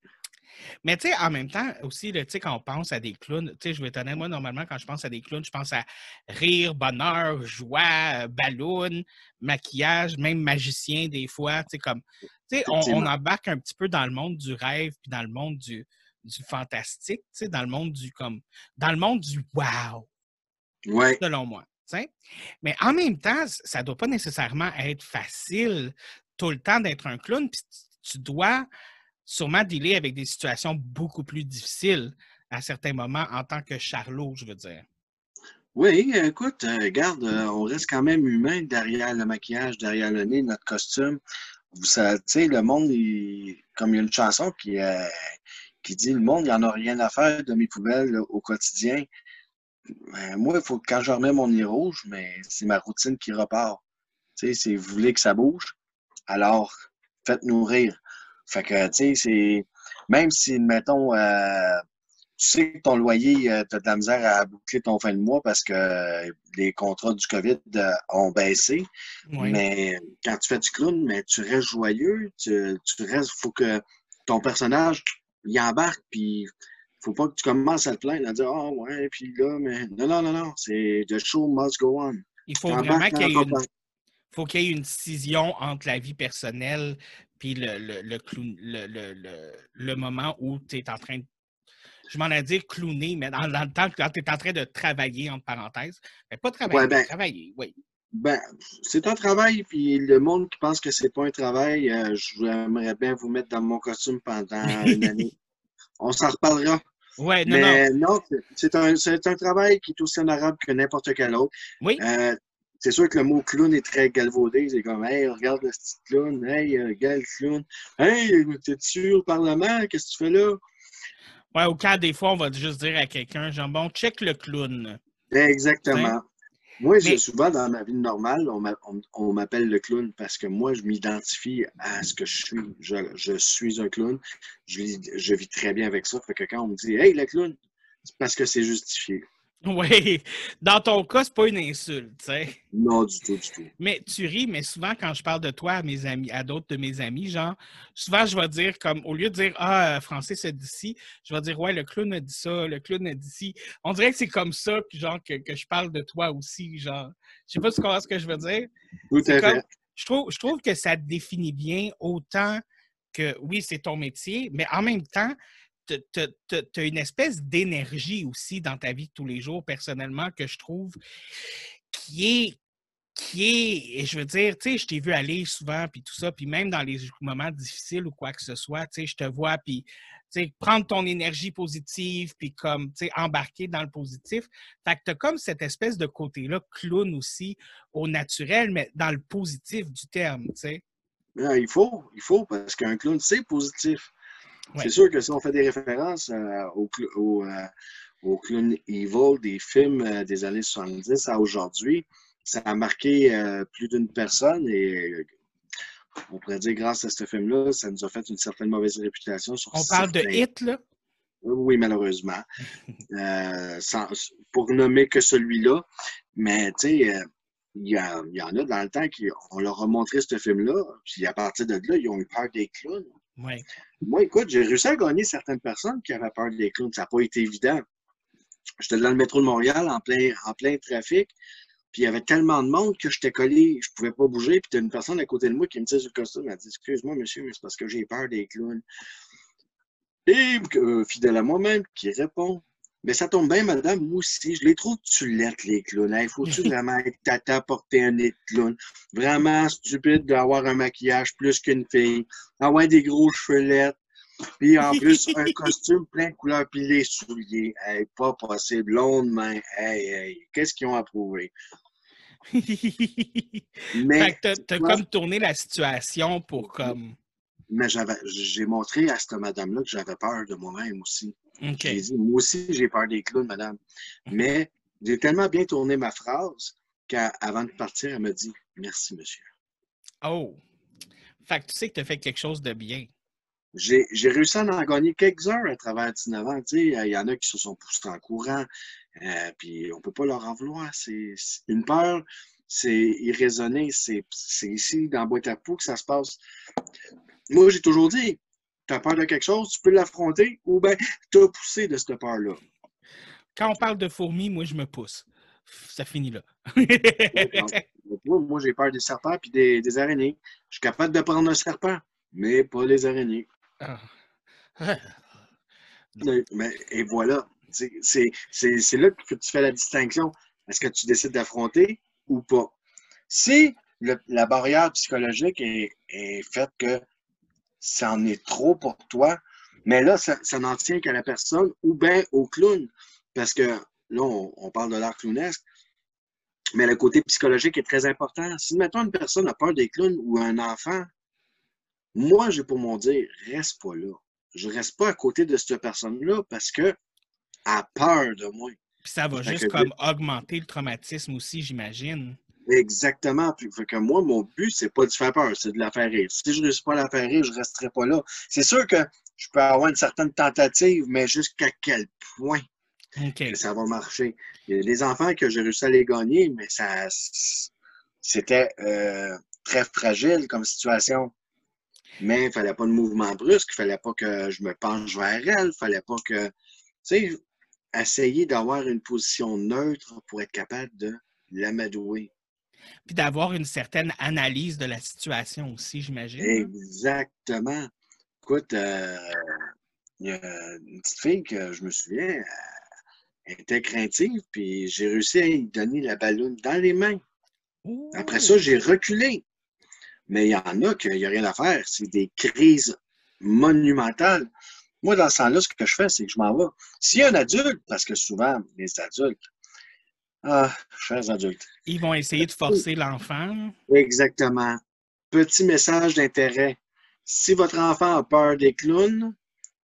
Mais tu sais, en même temps, aussi, tu sais, quand on pense à des clowns, tu sais, je vais t'en moi, normalement, quand je pense à des clowns, je pense à rire, bonheur, joie, ballon, maquillage, même magicien, des fois, tu sais, comme, tu sais, on, on, embarque un petit peu dans le monde du rêve, puis dans le monde du, du fantastique, tu sais, dans le monde du comme dans le monde du wow. Ouais. Selon moi. Mais en même temps, ça ne doit pas nécessairement être facile tout le temps d'être un clown. Puis tu dois sûrement dealer avec des situations beaucoup plus difficiles à certains moments en tant que Charlot, je veux dire. Oui, écoute, euh, regarde, euh, on reste quand même humain derrière le maquillage, derrière le nez, notre costume. Vous savez, le monde, comme il y a une chanson qui, est qui dit le monde, il n'y en a rien à faire de mes poubelles au quotidien. Ben, moi, il faut quand je remets mon nez rouge, mais c'est ma routine qui repart. Tu sais, c'est vous voulez que ça bouge, alors faites-nous rire. Fait que, tu sais, c'est. Même si, mettons, euh, tu sais que ton loyer, euh, tu as de la misère à boucler ton fin de mois parce que les contrats du COVID euh, ont baissé. Mais quand tu fais du clown, mais tu restes joyeux, tu, tu restes, faut que ton personnage il embarque, puis faut pas que tu commences à te plaindre, à dire Ah ouais, puis là, mais. Non, non, non, non. C'est The show must go on. Il faut vraiment qu'il y ait une. faut qu'il y ait une scission entre la vie personnelle puis le, le, le, le, moment où tu es en train de. Je m'en ai dit clowner, mais dans, le temps, quand tu es en train de travailler, entre parenthèses. Mais pas travailler, ben, travailler, oui. Ben, c'est un travail, puis le monde qui pense que c'est pas un travail, euh, j'aimerais bien vous mettre dans mon costume pendant une année. On s'en reparlera. Ouais, non, Mais non, c'est un, un, travail qui est aussi honorable que n'importe quel autre. Oui. Euh, c'est sûr que le mot clown est très galvaudé. C'est comme, hey, regarde le petit clown, hey, regarde le clown. Hey, t'es-tu au Parlement? Qu'est-ce que tu fais là? Ouais, au cas des fois, on va juste dire à quelqu'un, genre, bon, check le clown. Exactement. Moi, souvent, dans ma vie normale, on m'appelle le clown parce que moi, je m'identifie à ce que je suis. Je, suis un clown. Je, vis très bien avec ça. Fait que quand on me dit Hey, le clown, c'est parce que c'est justifié. Oui, dans ton cas, c'est pas une insulte, tu sais. Non, du tout, du tout. Mais tu ris, mais souvent quand je parle de toi à mes amis, à d'autres de mes amis, genre, souvent je vais dire comme, au lieu de dire Ah, Francis a dit ci, je vais dire Ouais, le clown a dit ça, le clown a dit ci. On dirait que c'est comme ça genre, que, je parle de toi aussi, genre. Je sais pas si tu comprends ce que je veux dire. Tout à fait. Je trouve, je trouve que ça te définit bien autant que oui, c'est ton métier, mais en même temps, tu as une espèce d'énergie aussi dans ta vie de tous les jours, personnellement, que je trouve qui est qui je veux dire, tu sais, je t'ai vu aller souvent, puis tout ça, puis même dans les moments difficiles ou quoi que ce soit, tu sais, je te vois, puis, tu sais, prendre ton énergie positive, puis comme, tu sais, embarquer dans le positif. Fait que tu as comme cette espèce de côté-là, clown aussi, au naturel, mais dans le positif du terme, tu sais. il faut, il faut, parce qu'un clown, c'est positif. C'est sûr que si on fait des références euh, au, au, euh, au, clown evil des films euh, des années 70 à aujourd'hui, ça a marqué plus d'une personne et on pourrait dire grâce à ce film-là, ça nous a fait une certaine mauvaise réputation. Sur on parle de Hit, là? Oui, malheureusement. pour nommer que celui-là. Mais tu sais, il y, y, en a dans le temps qui on leur a montré ce film-là, puis à partir de là, ils ont eu peur des clowns. Moi, écoute, j'ai réussi à gagner certaines personnes qui avaient peur des clowns. Ça n'a pas été évident. J'étais dans le métro de Montréal en plein, en plein trafic. Puis il y avait tellement de monde que j'étais collé, je pouvais pas bouger. Puis tu as une personne à côté de moi qui me dit sur le costume, elle dit Excuse-moi, monsieur, c'est parce que j'ai peur des clowns. Et euh, fidèle à moi-même, qui répond mais ça tombe bien, madame, moi aussi, je les trouve tulettes, les clowns. Il faut-tu vraiment être tata porter un nez de clown? Vraiment stupide d'avoir un maquillage plus qu'une fille, avoir des gros cheveux puis en plus, un costume plein de couleurs, puis les souliers. Hey, pas possible. Longue main. Hey, hey. Qu'est-ce qu'ils ont approuvé? Mais. Fait que t'as comme tourné la situation pour comme. Mais j'ai montré à cette madame-là que j'avais peur de moi-même aussi. J'ai dit, moi aussi, j'ai peur des clowns, madame. Mhm. Mais j'ai tellement bien tourné ma phrase qu'avant de partir, elle m'a dit Merci, monsieur. Oh! Fait que tu sais que tu as fait quelque chose de bien. J'ai réussi à en gagner quelques heures à travers 19 ans. Il y en a qui se sont poussés en courant, euh, puis on ne peut pas leur en vouloir. C'est une peur, c'est irraisonné, c'est ici, dans Boîte à Poux, que ça se passe. Moi, j'ai toujours dit, tu as peur de quelque chose, tu peux l'affronter ou bien tu as poussé de cette peur-là. Quand on parle de fourmis, moi, je me pousse. Ça finit là. moi, j'ai peur des serpents et des, araignées. Je suis capable de prendre un serpent, mais pas les araignées. Ah. mais, et voilà. C'est là que tu fais la distinction. Est-ce que tu décides d'affronter ou pas? Si la barrière psychologique est, est faite que ça en est trop pour toi. Mais là, ça, n'en tient qu'à la personne ou bien au clown. Parce que là, on, parle de l'art clownesque, mais le côté psychologique est très important. Si, maintenant une personne a peur des clowns ou un enfant, moi, j'ai pour mon dire, reste pas là. Je reste pas à côté de cette personne-là parce que a peur de moi. Puis ça va juste comme augmenter le traumatisme aussi, j'imagine. Exactement. Puis, que moi, mon but, c'est pas de faire peur, c'est de la faire rire. Si je ne réussis pas à la faire rire, je ne resterai pas là. C'est sûr que je peux avoir une certaine tentative, mais jusqu'à quel point ça va marcher? Il y a des enfants que j'ai réussi à les gagner, mais ça c'était euh, très fragile comme situation. Mais il ne fallait pas de mouvement brusque, il ne fallait pas que je me penche vers elle, il ne fallait pas que. Tu sais, essayer d'avoir une position neutre pour être capable de l'amadouer. Puis d'avoir une certaine analyse de la situation aussi, j'imagine. Exactement. Écoute, euh, il y a une petite fille que je me souviens, elle était craintive, puis j'ai réussi à lui donner la ballonne dans les mains. Après ça, j'ai reculé. Mais il y en a qu'il n'y a rien à faire. C'est des crises monumentales. Moi, dans ce sens-là, ce que je fais, c'est que je m'en vais. S'il y a un adulte, parce que souvent, les adultes, ah, chers adultes. Ils vont essayer de forcer l'enfant. Exactement. Petit message d'intérêt. Si votre enfant a peur des clowns,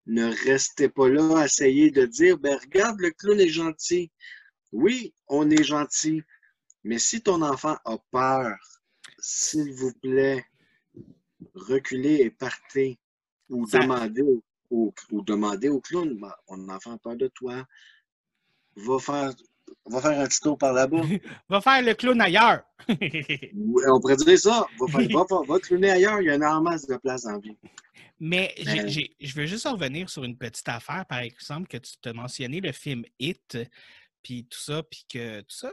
ne restez pas là à essayer de dire ben, regarde, le clown est gentil. Oui, on est gentil. Mais si ton enfant a peur, s'il vous plaît, reculez et partez. Ou demandez au, ou, au clown, ben, mon enfant a peur de toi. Va faire va faire un petit tour par là-bas. va faire le clown ailleurs. on pourrait dire ça. Va, faire, va, va, clowner ailleurs, il y a un masse de place en vie. Mais je veux juste revenir sur une petite affaire, par exemple, que tu te mentionné le film Hit, puis tout ça, puis que tout ça.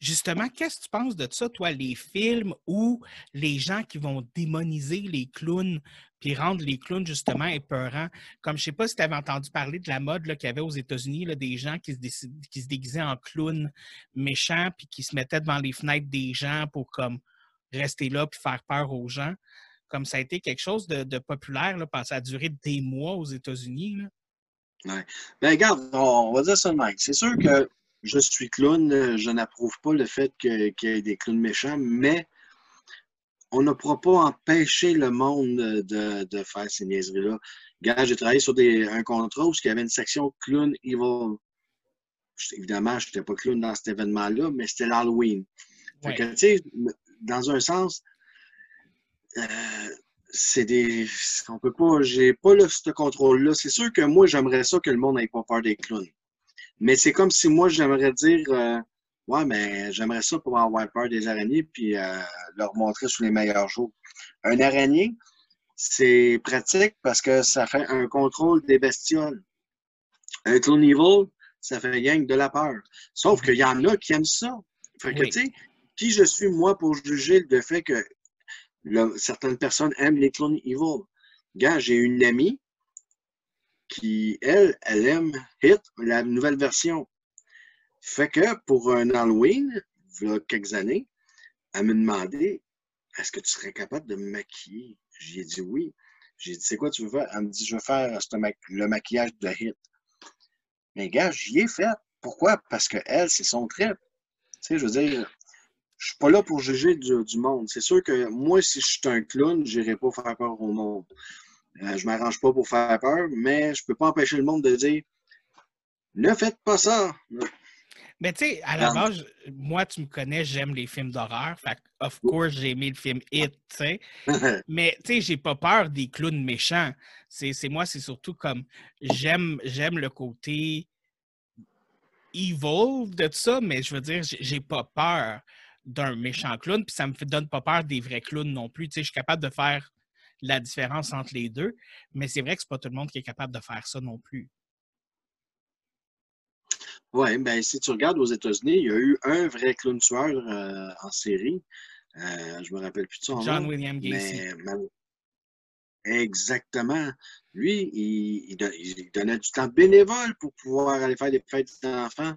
Justement, qu'est-ce que tu penses de ça, toi, les films où les gens qui vont démoniser les clowns puis rendre les clowns justement épeurants? Comme je ne sais pas si tu avais entendu parler de la mode qu'il y avait aux États-Unis, des gens qui se, déguisaient en clowns méchants puis qui se mettaient devant les fenêtres des gens pour comme rester là puis faire peur aux gens. Comme ça a été quelque chose de, populaire, là, ça a duré des mois aux États-Unis. Ouais. Ben, regarde, on va dire ça, Mike. C'est sûr que je suis clown, je n'approuve pas le fait qu'il y ait des clowns méchants, mais on ne pourra pas empêcher le monde de, faire ces niaiseries-là. Gars, j'ai travaillé sur un contrat où il y avait une section clown evil. Évidemment, je n'étais pas clown dans cet événement-là, mais c'était l'Halloween. dans un sens, euh, c'est des. On peut pas. J'ai pas ce contrôle-là. C'est sûr que moi, j'aimerais ça que le monde n'ait pas peur des clowns. Mais c'est comme si moi, j'aimerais dire euh, Ouais, mais j'aimerais ça pour avoir peur des araignées puis euh, leur montrer sous les meilleurs jours. Un araignée, c'est pratique parce que ça fait un contrôle des bestioles. Un clown evil, ça fait gang de la peur. Sauf qu'il y en a qui aiment ça. Fait que, tu sais, qui je suis, moi, pour juger le fait que certaines personnes aiment les clowns evil? Gars, j'ai une amie qui, elle, elle aime Hit, la nouvelle version. Fait que pour un Halloween, il y a quelques années, elle me demandait Est-ce que tu serais capable de me maquiller? J'ai dit oui. J'ai dit C'est quoi tu veux faire? Elle me dit Je veux faire le maquillage de Hit. Mais gars, j'y ai fait. Pourquoi? Parce que elle, c'est son trip. Tu sais, je veux dire, je suis pas là pour juger du, monde. C'est sûr que moi, si je suis un clown, je n'irai pas faire peur au monde. Euh, je m'arrange pas pour faire peur, mais je peux pas empêcher le monde de dire ne faites pas ça. Mais tu sais, à la base, moi, tu me connais, j'aime les films d'horreur. Fait of course, j'ai aimé le film It, tu sais. Mais tu sais, j'ai pas peur des clowns méchants. C'est moi, c'est surtout comme j'aime j'aime le côté evil de tout ça, mais je veux dire, j'ai pas peur d'un méchant clown, puis ça me donne pas peur des vrais clowns non plus. Tu sais, je suis capable de faire la différence entre les deux, mais c'est vrai que c'est pas tout le monde qui est capable de faire ça non plus. Oui, ben si tu regardes aux États-Unis, il y a eu un vrai clown tueur euh, en série. Euh, je me rappelle plus de son John William Gacy. Exactement. Lui, il, donnait du temps bénévole pour pouvoir aller faire des fêtes d'enfants,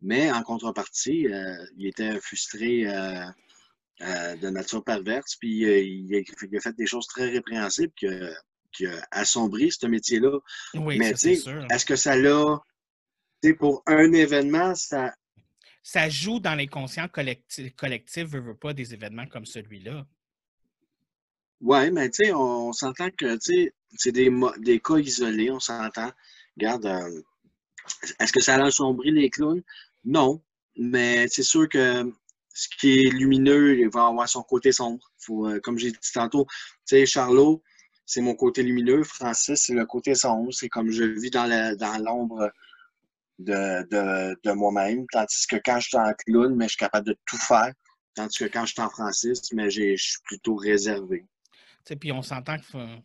mais en contrepartie, euh, il était frustré de nature perverse, puis il a, fait des choses très répréhensibles qui, a assombri ce métier-là. Oui, mais est-ce que ça l'a pour un événement, ça. Ça joue dans l'inconscient collectif, collectif veut, veut pas des événements comme celui-là. Oui, mais tu sais, on, s'entend que c'est des, des cas isolés, on s'entend. Regarde, euh, est-ce que ça a assombri les clowns? Non, mais c'est sûr que ce qui est lumineux, il va avoir son côté sombre. Euh, comme j'ai dit tantôt, tu sais, Charlot, c'est mon côté lumineux. Francis, c'est le côté sombre. C'est comme je vis dans l'ombre de, moi-même. Tandis que quand je suis en clown, mais je suis capable de tout faire. Tandis que quand je suis en Francis, mais je suis plutôt réservé. Puis on s'entend que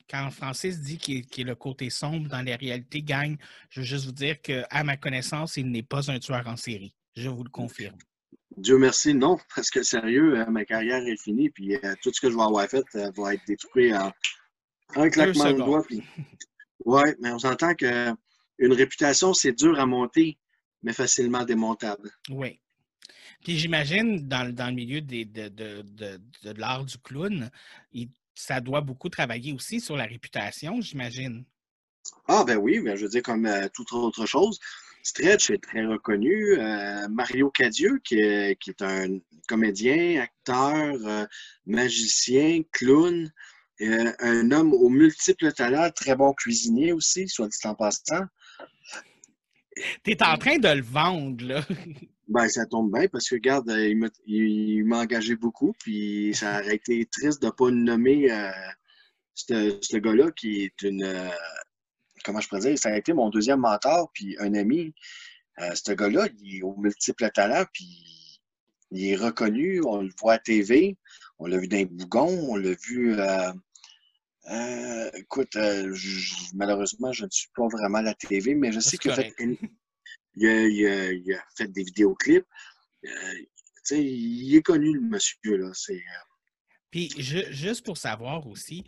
quand Francis dit qu'il est le côté sombre dans les réalités gagne, je veux juste vous dire qu'à ma connaissance, il n'est pas un tueur en série. Je vous le confirme. Dieu merci, non, parce que sérieux, hein, ma carrière est finie, puis euh, tout ce que je vais avoir fait euh, va être détruit en un claquement de doigts. Oui, mais on s'entend que une réputation, c'est dur à monter, mais facilement démontable. Oui. Puis j'imagine, dans, le milieu de, de, l'art du clown, ça doit beaucoup travailler aussi sur la réputation, j'imagine. Ah ben oui, ben, je veux dire, comme euh, toute autre chose, Stretch est très reconnu. Euh, Mario Cadieux, qui est, qui est, un comédien, acteur, euh, magicien, clown, un homme aux multiples talents, très bon cuisinier aussi, soit dit en passant. Tu es en train de le vendre, là. Ben, ça tombe bien parce que, regarde, euh, il m'a engagé beaucoup, puis ça aurait été triste de ne pas nommer euh, ce gars-là qui est une. Comment je pourrais dire? Ça a été mon deuxième mentor, puis un ami. Euh, ce gars-là, il est au multiple talent, puis il est reconnu, on le voit à TV, on l'a vu dans les bougons, on l'a vu. Euh, euh, écoute, malheureusement, je ne suis pas vraiment à la TV, mais je sais qu'il a, fait, il, a, fait des vidéoclips. il est connu, le monsieur. Là. Juste pour savoir aussi,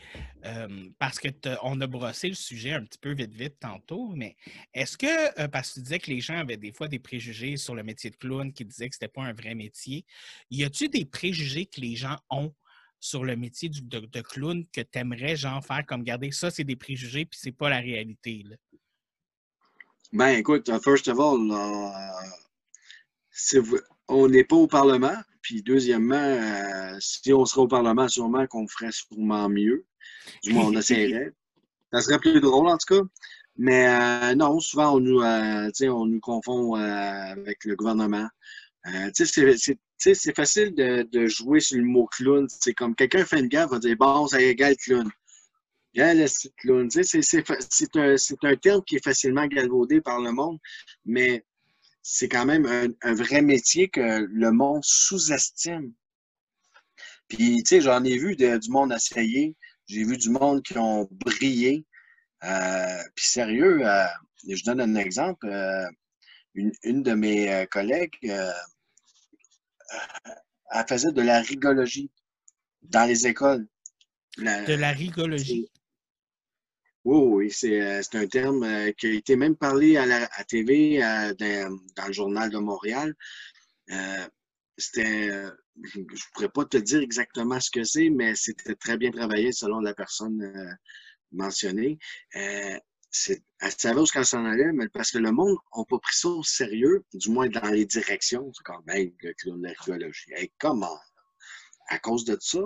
parce que on a brossé le sujet un petit peu vite vite tantôt, mais est-ce que, parce que tu disais que les gens avaient des fois des préjugés sur le métier de clown, qui disaient que c'était pas un vrai métier, y a-tu des préjugés que les gens ont sur le métier de, clown que tu aimerais genre faire comme garder ça, c'est des préjugés puis c'est pas la réalité? Là? Ben écoute, first of all, on n'est pas au Parlement. Puis deuxièmement, euh, si on serait au Parlement, sûrement qu'on ferait sûrement mieux. Du moins, on essaierait. Ça serait plus drôle, en tout cas. Mais euh, non, souvent, on nous, euh, on nous confond avec le gouvernement. c'est facile de, jouer sur le mot clown. C'est comme quelqu'un fait une gaffe, va dire bon, ça égale clown. clown. C'est un, un terme qui est facilement galvaudé par le monde, mais c'est quand même un, vrai métier que le monde sous-estime. Puis, tu sais, j'en ai vu du monde essayer. J'ai vu du monde qui ont brillé. Euh, puis, sérieux, euh, je donne un exemple. Euh, une, de mes collègues, elle faisait de la rigologie dans les écoles. de la rigologie? Oui, oui, euh, c'est un terme euh, qui a été même parlé à la TV dans, le Journal de Montréal. Euh, c'était, je ne pourrais pas te dire exactement ce que c'est, mais c'était très bien travaillé selon la personne mentionnée. elle savait où elle s'en allait, mais parce que le monde n'a pas pris ça au sérieux, du moins dans les directions. C'est quand même l'archéologie. Et comment? À cause de ça,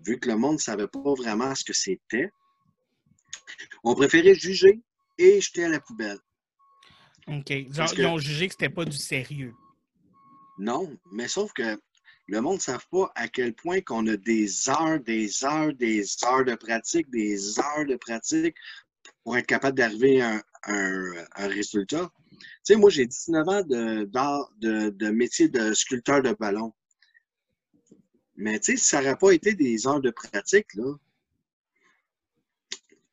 vu que le monde ne savait pas vraiment ce que c'était, on préférait juger et jeter à la poubelle. OK. Ils ont, jugé que c'était pas du sérieux. Non, mais sauf que le monde ne savent pas à quel point qu'on a des heures, des heures, des heures de pratique, des heures de pratique pour être capable d'arriver à un, résultat. Tu sais, moi, j'ai 19 ans de, de, de, métier de sculpteur de ballon. Mais tu sais, si ça n'aurait pas été des heures de pratique, là,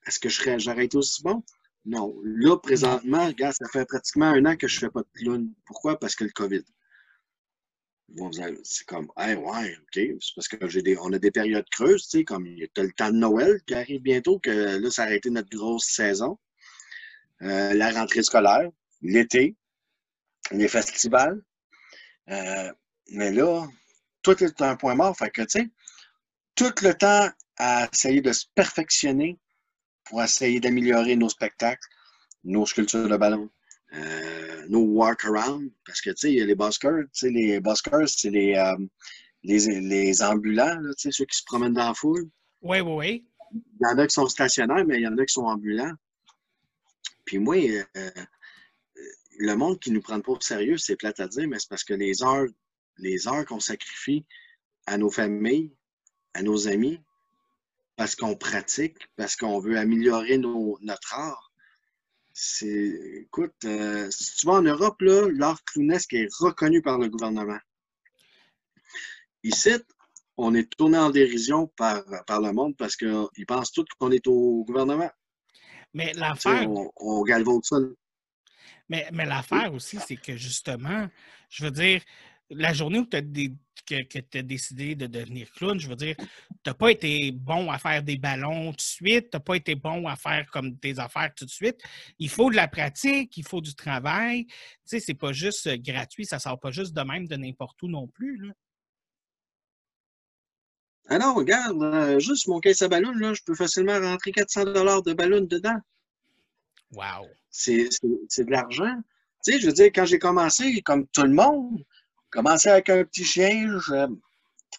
est-ce que j'aurais été aussi bon? Non. Là, présentement, regarde, ça fait pratiquement un an que je ne fais pas de clown. Pourquoi? Parce que le COVID. c'est comme, hey, ouais, OK. C'est parce que a des périodes creuses, tu sais, comme il y a le temps de Noël qui arrive bientôt, que là, ça a été notre grosse saison. Euh, la rentrée scolaire, l'été, les festivals. Euh, mais là, tout est un point mort. Fait que, tu sais, tout le temps à essayer de se perfectionner pour essayer d'améliorer nos spectacles, nos sculptures de ballon, euh, nos walk-around. Parce que, tu sais, il y a les buskers. Tu sais, les buskers, c'est les, euh, les, les, ambulants, tu sais, ceux qui se promènent dans la foule. Oui, oui, oui. Il y en a qui sont stationnaires, mais il y en a qui sont ambulants. Puis moi, euh, le monde qui nous prend pas au sérieux, c'est plate à dire, mais c'est parce que les heures, les heures qu'on sacrifie à nos familles, à nos amis, parce qu'on pratique, parce qu'on veut améliorer notre art. C'est, écoute, euh, si tu vas en Europe, l'art clownesque est reconnu par le gouvernement. Ici, on est tourné en dérision par, par le monde parce qu'ils pensent tous qu'on est au gouvernement. Mais l'affaire. On, on galvaude ça. Mais, mais l'affaire aussi, c'est que justement, je veux dire, la journée où tu as, décidé de devenir clown, je veux dire, tu n'as pas été bon à faire des ballons tout de suite, tu n'as pas été bon à faire comme des affaires tout de suite. Il faut de la pratique, il faut du travail. Tu sais, c'est pas juste euh, gratuit, ça sort pas juste de même de n'importe où non plus. Là. Ah non, regarde, euh, juste mon caisse à ballon, là, je peux facilement rentrer 400 de ballon dedans. Wow! C'est de l'argent. Tu sais, je veux dire, quand j'ai commencé, comme tout le monde, commencé avec un petit chien, je,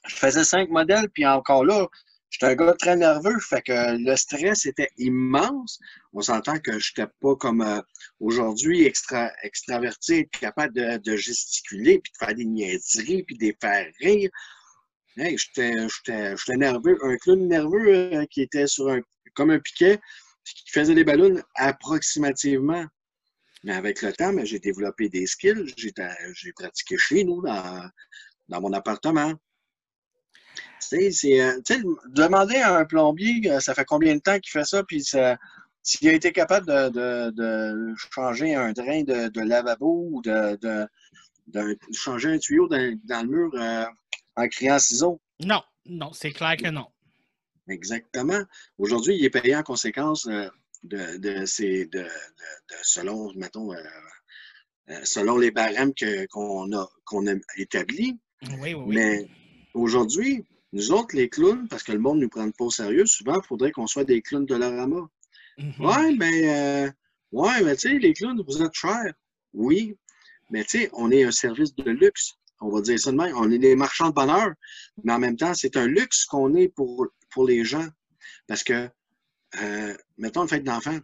faisais cinq modèles, puis encore là, j'étais un gars très nerveux, fait que le stress était immense. On s'entend que je n'étais pas comme euh, aujourd'hui extra, extraverti, capable de, gesticuler, puis de faire des niaiseries, puis de faire rire. J'étais nerveux, un clown nerveux euh, qui était sur un comme un piquet, qui faisait des ballons approximativement. Mais avec le temps, j'ai développé des skills. J'ai pratiqué chez nous, dans, dans mon appartement. Tu sais, euh, demander à un plombier, euh, ça fait combien de temps qu'il fait ça, puis s'il a été capable de, changer un drain de, lavabo ou de, changer un tuyau dans, le mur euh, en criant ciseaux. Non, non, c'est clair que non. Exactement. Aujourd'hui, il est payé en conséquence de, ces, de, selon, mettons, selon les barèmes qu'on a, qu'on a établis. Oui, oui, oui. Mais aujourd'hui, nous autres, les clowns, parce que le monde ne nous prend pas au sérieux, souvent, il faudrait qu'on soit des clowns de l'orama. Mm Ouais, mais, euh, ouais, mais tu sais, les clowns, vous êtes chers. Oui, mais tu sais, on est un service de luxe. On va dire ça de même. On est des marchands de bonheur, mais en même temps, c'est un luxe qu'on est pour, pour les gens. Parce que, euh, mettons une fête d'enfant.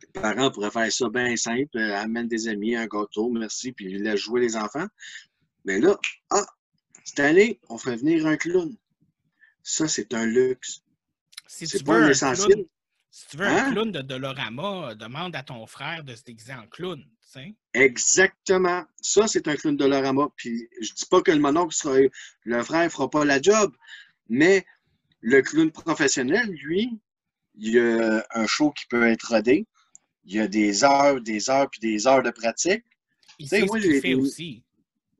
Les parents pourraient faire ça bien simple, euh, amène des amis, un gâteau, merci, puis laisse jouer les enfants. Mais là, ah, cette année, on ferait venir un clown. Ça, c'est un luxe. c'est pas un essentiel. si tu veux un hein? clown de Dolorama, demande à ton frère de se déguiser en clown. Exactement. Ça, c'est un clown de Dolorama. Puis je dis pas que le mononcle sera. Le frère ne fera pas la job, mais le clown professionnel, lui, il y a un show qui peut être rodé. Il y a des heures, des heures, puis des heures de pratique. Il sait moi, ce fait aussi.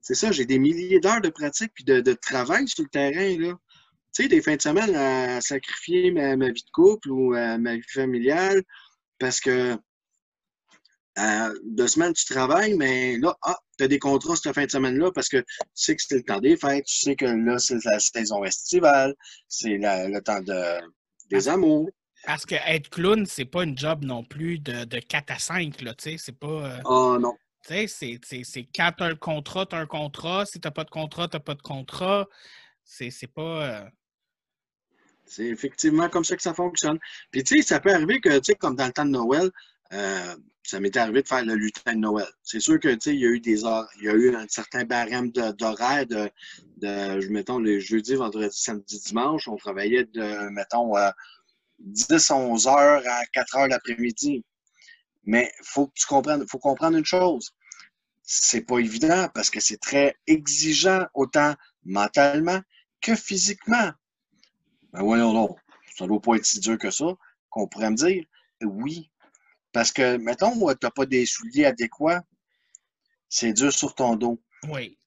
C'est ça, j'ai des milliers d'heures de pratique puis de, travail sur le terrain. Là. Tu sais, des fins de semaine à sacrifier ma, vie de couple ou ma vie familiale parce que euh, deux semaines, tu travailles, mais là, ah, tu as des contrats cette fin de semaine-là parce que tu sais que c'est le temps des fêtes, tu sais que là, c'est la saison estivale, c'est le temps de, des amours. Parce que être clown, c'est pas une job non plus de, de 4 à 5, là, tu sais, c'est pas... Euh, oh non. Tu sais, c'est quand tu as un contrat, tu as un contrat. Si tu n'as pas de contrat, tu n'as pas de contrat. C'est pas. Euh c'est effectivement comme ça que ça fonctionne. Puis, tu sais, ça peut arriver que, tu sais, comme dans le temps de Noël, euh, ça m'est arrivé de faire le lutin de Noël. C'est sûr que, tu sais, il y a eu des heures, il y a eu un certain barème d'horaire de, de, mettons, les jeudis, vendredi, samedi, dimanche. On travaillait de, mettons, 10, 11 heures à 4 heures l'après-midi. Mais il faut que tu comprennes, faut comprendre une chose. C'est pas évident parce que c'est très exigeant autant mentalement que physiquement. Ben voyons donc, ça ne doit pas être si dur que ça, qu'on pourrait me dire oui. Parce que, mettons, tu n'as pas des souliers adéquats, c'est dur sur ton dos. Oui.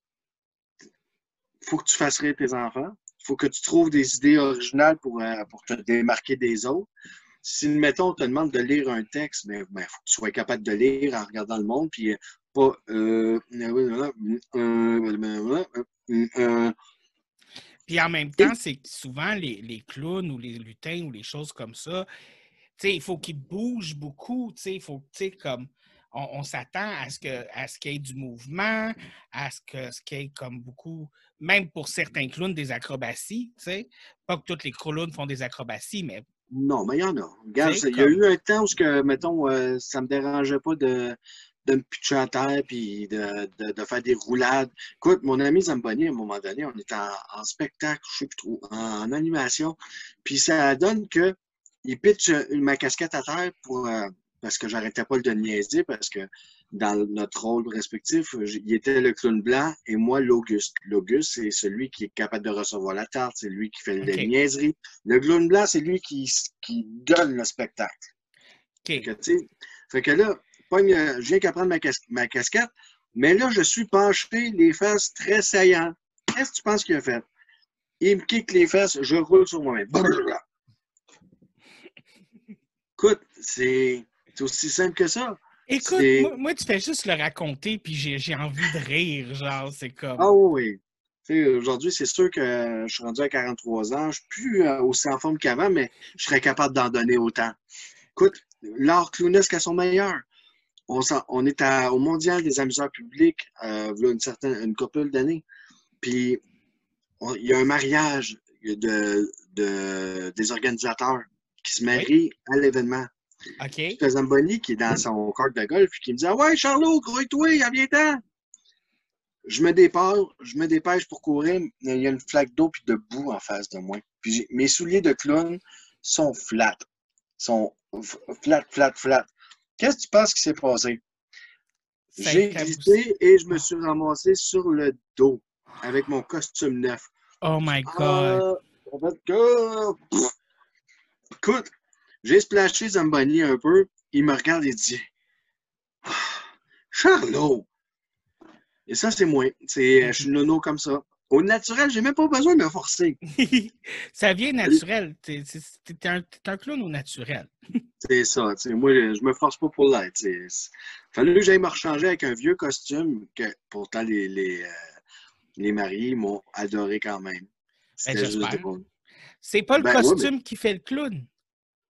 Il faut que tu fasses rire tes enfants. Faut que tu trouves des idées originales pour, euh, pour te démarquer des autres si, mettons, on te demande de lire un texte, il ben, ben, faut que tu sois capable de lire en regardant le monde, puis pas. puis en même temps, c'est souvent les, les, clowns ou les lutins ou les choses comme ça, il faut qu'ils bougent beaucoup, il faut, comme. On, s'attend à ce qu'il y ait du mouvement, à ce qu'il y ait comme beaucoup, même pour certains clowns, des acrobaties, tu sais. Pas que tous les clowns font des acrobaties, mais non, mais il y en a. Regarde, il y a eu un temps où, que, mettons, euh, ça ne me dérangeait pas de, de me pitcher à terre puis de, de, faire des roulades. Écoute, mon ami Zamboni, à un moment donné, on était en, spectacle, je ne sais plus trop, en, animation. Puis ça donne que il pitch ma casquette à terre pour, euh, parce que j'arrêtais pas de le niaiser, parce que dans notre rôle respectif, il était le clown blanc et moi l'Auguste. L'Auguste, c'est celui qui est capable de recevoir la tarte, c'est lui qui fait les niaiseries. Le clown blanc, c'est lui qui, qui donne le spectacle. Fait, que, fait que là, je viens qu'à prendre ma, ma, casquette, mais là, je suis penché, les fesses très saillantes. Qu'est-ce que tu penses qu'il a fait? Il me kick les fesses, je roule sur moi-même. Écoute, c'est aussi simple que ça. Écoute, moi, tu fais juste le raconter, puis j'ai envie de rire, genre, c'est comme... Ah oui, Aujourd'hui, c'est sûr que je suis rendu à 43 ans, je suis plus euh, aussi en forme qu'avant, mais je serais capable d'en donner autant. Écoute, l'art clownesque à son meilleur. On, on est au Mondial des amuseurs publics, euh, une certaine une couple d'années. Puis, il y a un mariage de, des organisateurs qui se marient à l'événement. OK. C'est Zamboni qui est dans son carte de golf qui me dit Ah ouais, Charlot, grouille-toi, viens-t'en. Je me dépêche, je me dépêche pour courir. Il y a une flaque d'eau puis de boue en face de moi. Puis mes souliers de clown sont flats. Sont flat, flat, flat. Qu'est-ce que tu penses qui s'est passé? J'ai glissé et je me suis ramassé sur le dos avec mon costume neuf. Oh my God! Euh, Écoute, j'ai splashé Zamboni un peu. Il me regarde et dit ah, Charlot! Et ça, c'est moi. C'est, je suis nono comme ça. Au naturel, j'ai même pas besoin de me forcer. ça vient naturel. T'es, un, un, clown au naturel. c'est ça. Moi, je me force pas pour l'être. Il fallait que j'aille me rechanger avec un vieux costume que pourtant les, les, euh, les mariés m'ont adoré quand même. Ben, c'est pas le ben, costume qui fait le clown.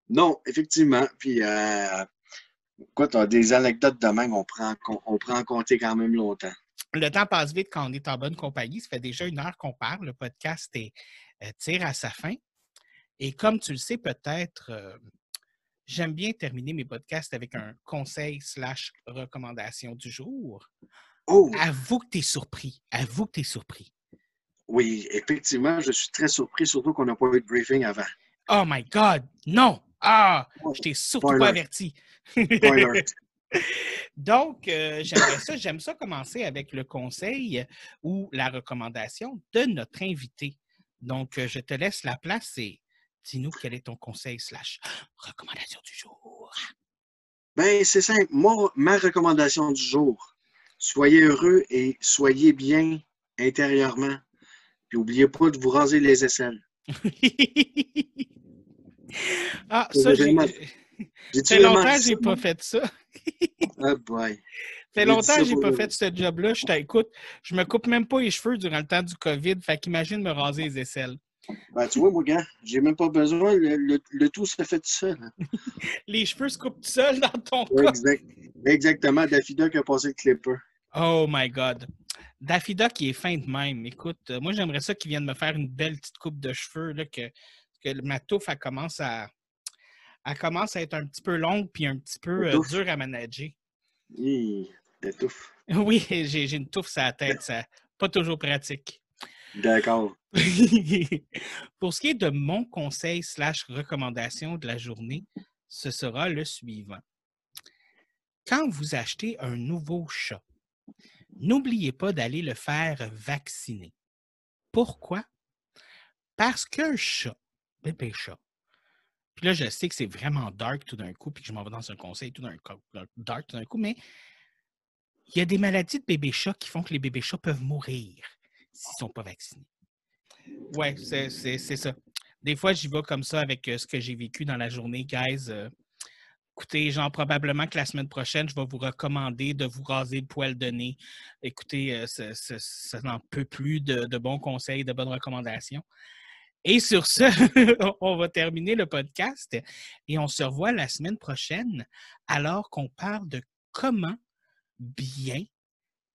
Non, effectivement. Puis, euh, quoi, tu as des anecdotes de même, on prend, on prend en compter quand même longtemps le temps passe vite quand on est en bonne compagnie. Ça fait déjà une heure qu'on parle. Le podcast est, euh, tire à sa fin. Et comme tu le sais peut-être, euh, j'aime bien terminer mes podcasts avec un conseil slash recommandation du jour. Oh! Avoue que tu es surpris. Avoue que tu es surpris. Oui, effectivement, je suis très surpris, surtout qu'on n'a pas eu de briefing avant. Oh my God! Non! Ah! Je t'ai surtout pas averti. Donc, euh, j'aimerais ça, j'aime ça commencer avec le conseil ou la recommandation de notre invité. Donc, euh, je te laisse la place et dis-nous quel est ton conseil slash recommandation du jour. Ben, c'est simple. Moi, ma recommandation du jour, soyez heureux et soyez bien intérieurement. Puis n'oubliez pas de vous raser les aisselles. ah, ça, j'ai... Ça fait longtemps que j'ai pas fait ça. oh boy. Ça fait longtemps que j'ai pas fait ce job-là. Je t'écoute. Je me coupe même pas les cheveux durant le temps du COVID. Fait qu'imagine me raser les aisselles. Ben, tu vois, mon gars, j'ai même pas besoin. Le, tout se fait tout seul. les cheveux se coupent tout seul dans ton cas. Exactement. Dafida qui a passé le clipper. Oh my God. Dafida qui est fin de même. Écoute, euh, moi, j'aimerais ça qu'il vienne me faire une belle petite coupe de cheveux, là, que, que ma touffe, elle commence à, elle commence à être un petit peu longue puis un petit peu euh, dure à manager. Oui, touffe. Oui, j'ai une touffe sur la tête, ça pas toujours pratique. D'accord. Pour ce qui est de mon conseil slash recommandation de la journée, ce sera le suivant. Quand vous achetez un nouveau chat, n'oubliez pas d'aller le faire vacciner. Pourquoi? Parce qu'un chat, bébé chat, puis là, je sais que c'est vraiment dark tout d'un coup, puis que je m'en vais dans un conseil tout d'un coup, dark tout d'un coup, mais il y a des maladies de bébés chats qui font que les bébés chats peuvent mourir s'ils ne sont pas vaccinés. Ouais, c'est ça. Des fois, j'y vais comme ça avec euh, ce que j'ai vécu dans la journée, guys. Euh, écoutez, genre, probablement que la semaine prochaine, je vais vous recommander de vous raser le poil de nez. Écoutez, euh, ça, n'en peut plus de, bons conseils, de bonnes recommandations. Et sur ce, on va terminer le podcast et on se revoit la semaine prochaine alors qu'on parle de comment bien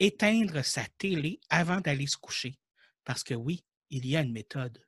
éteindre sa télé avant d'aller se coucher. Parce que oui, il y a une méthode.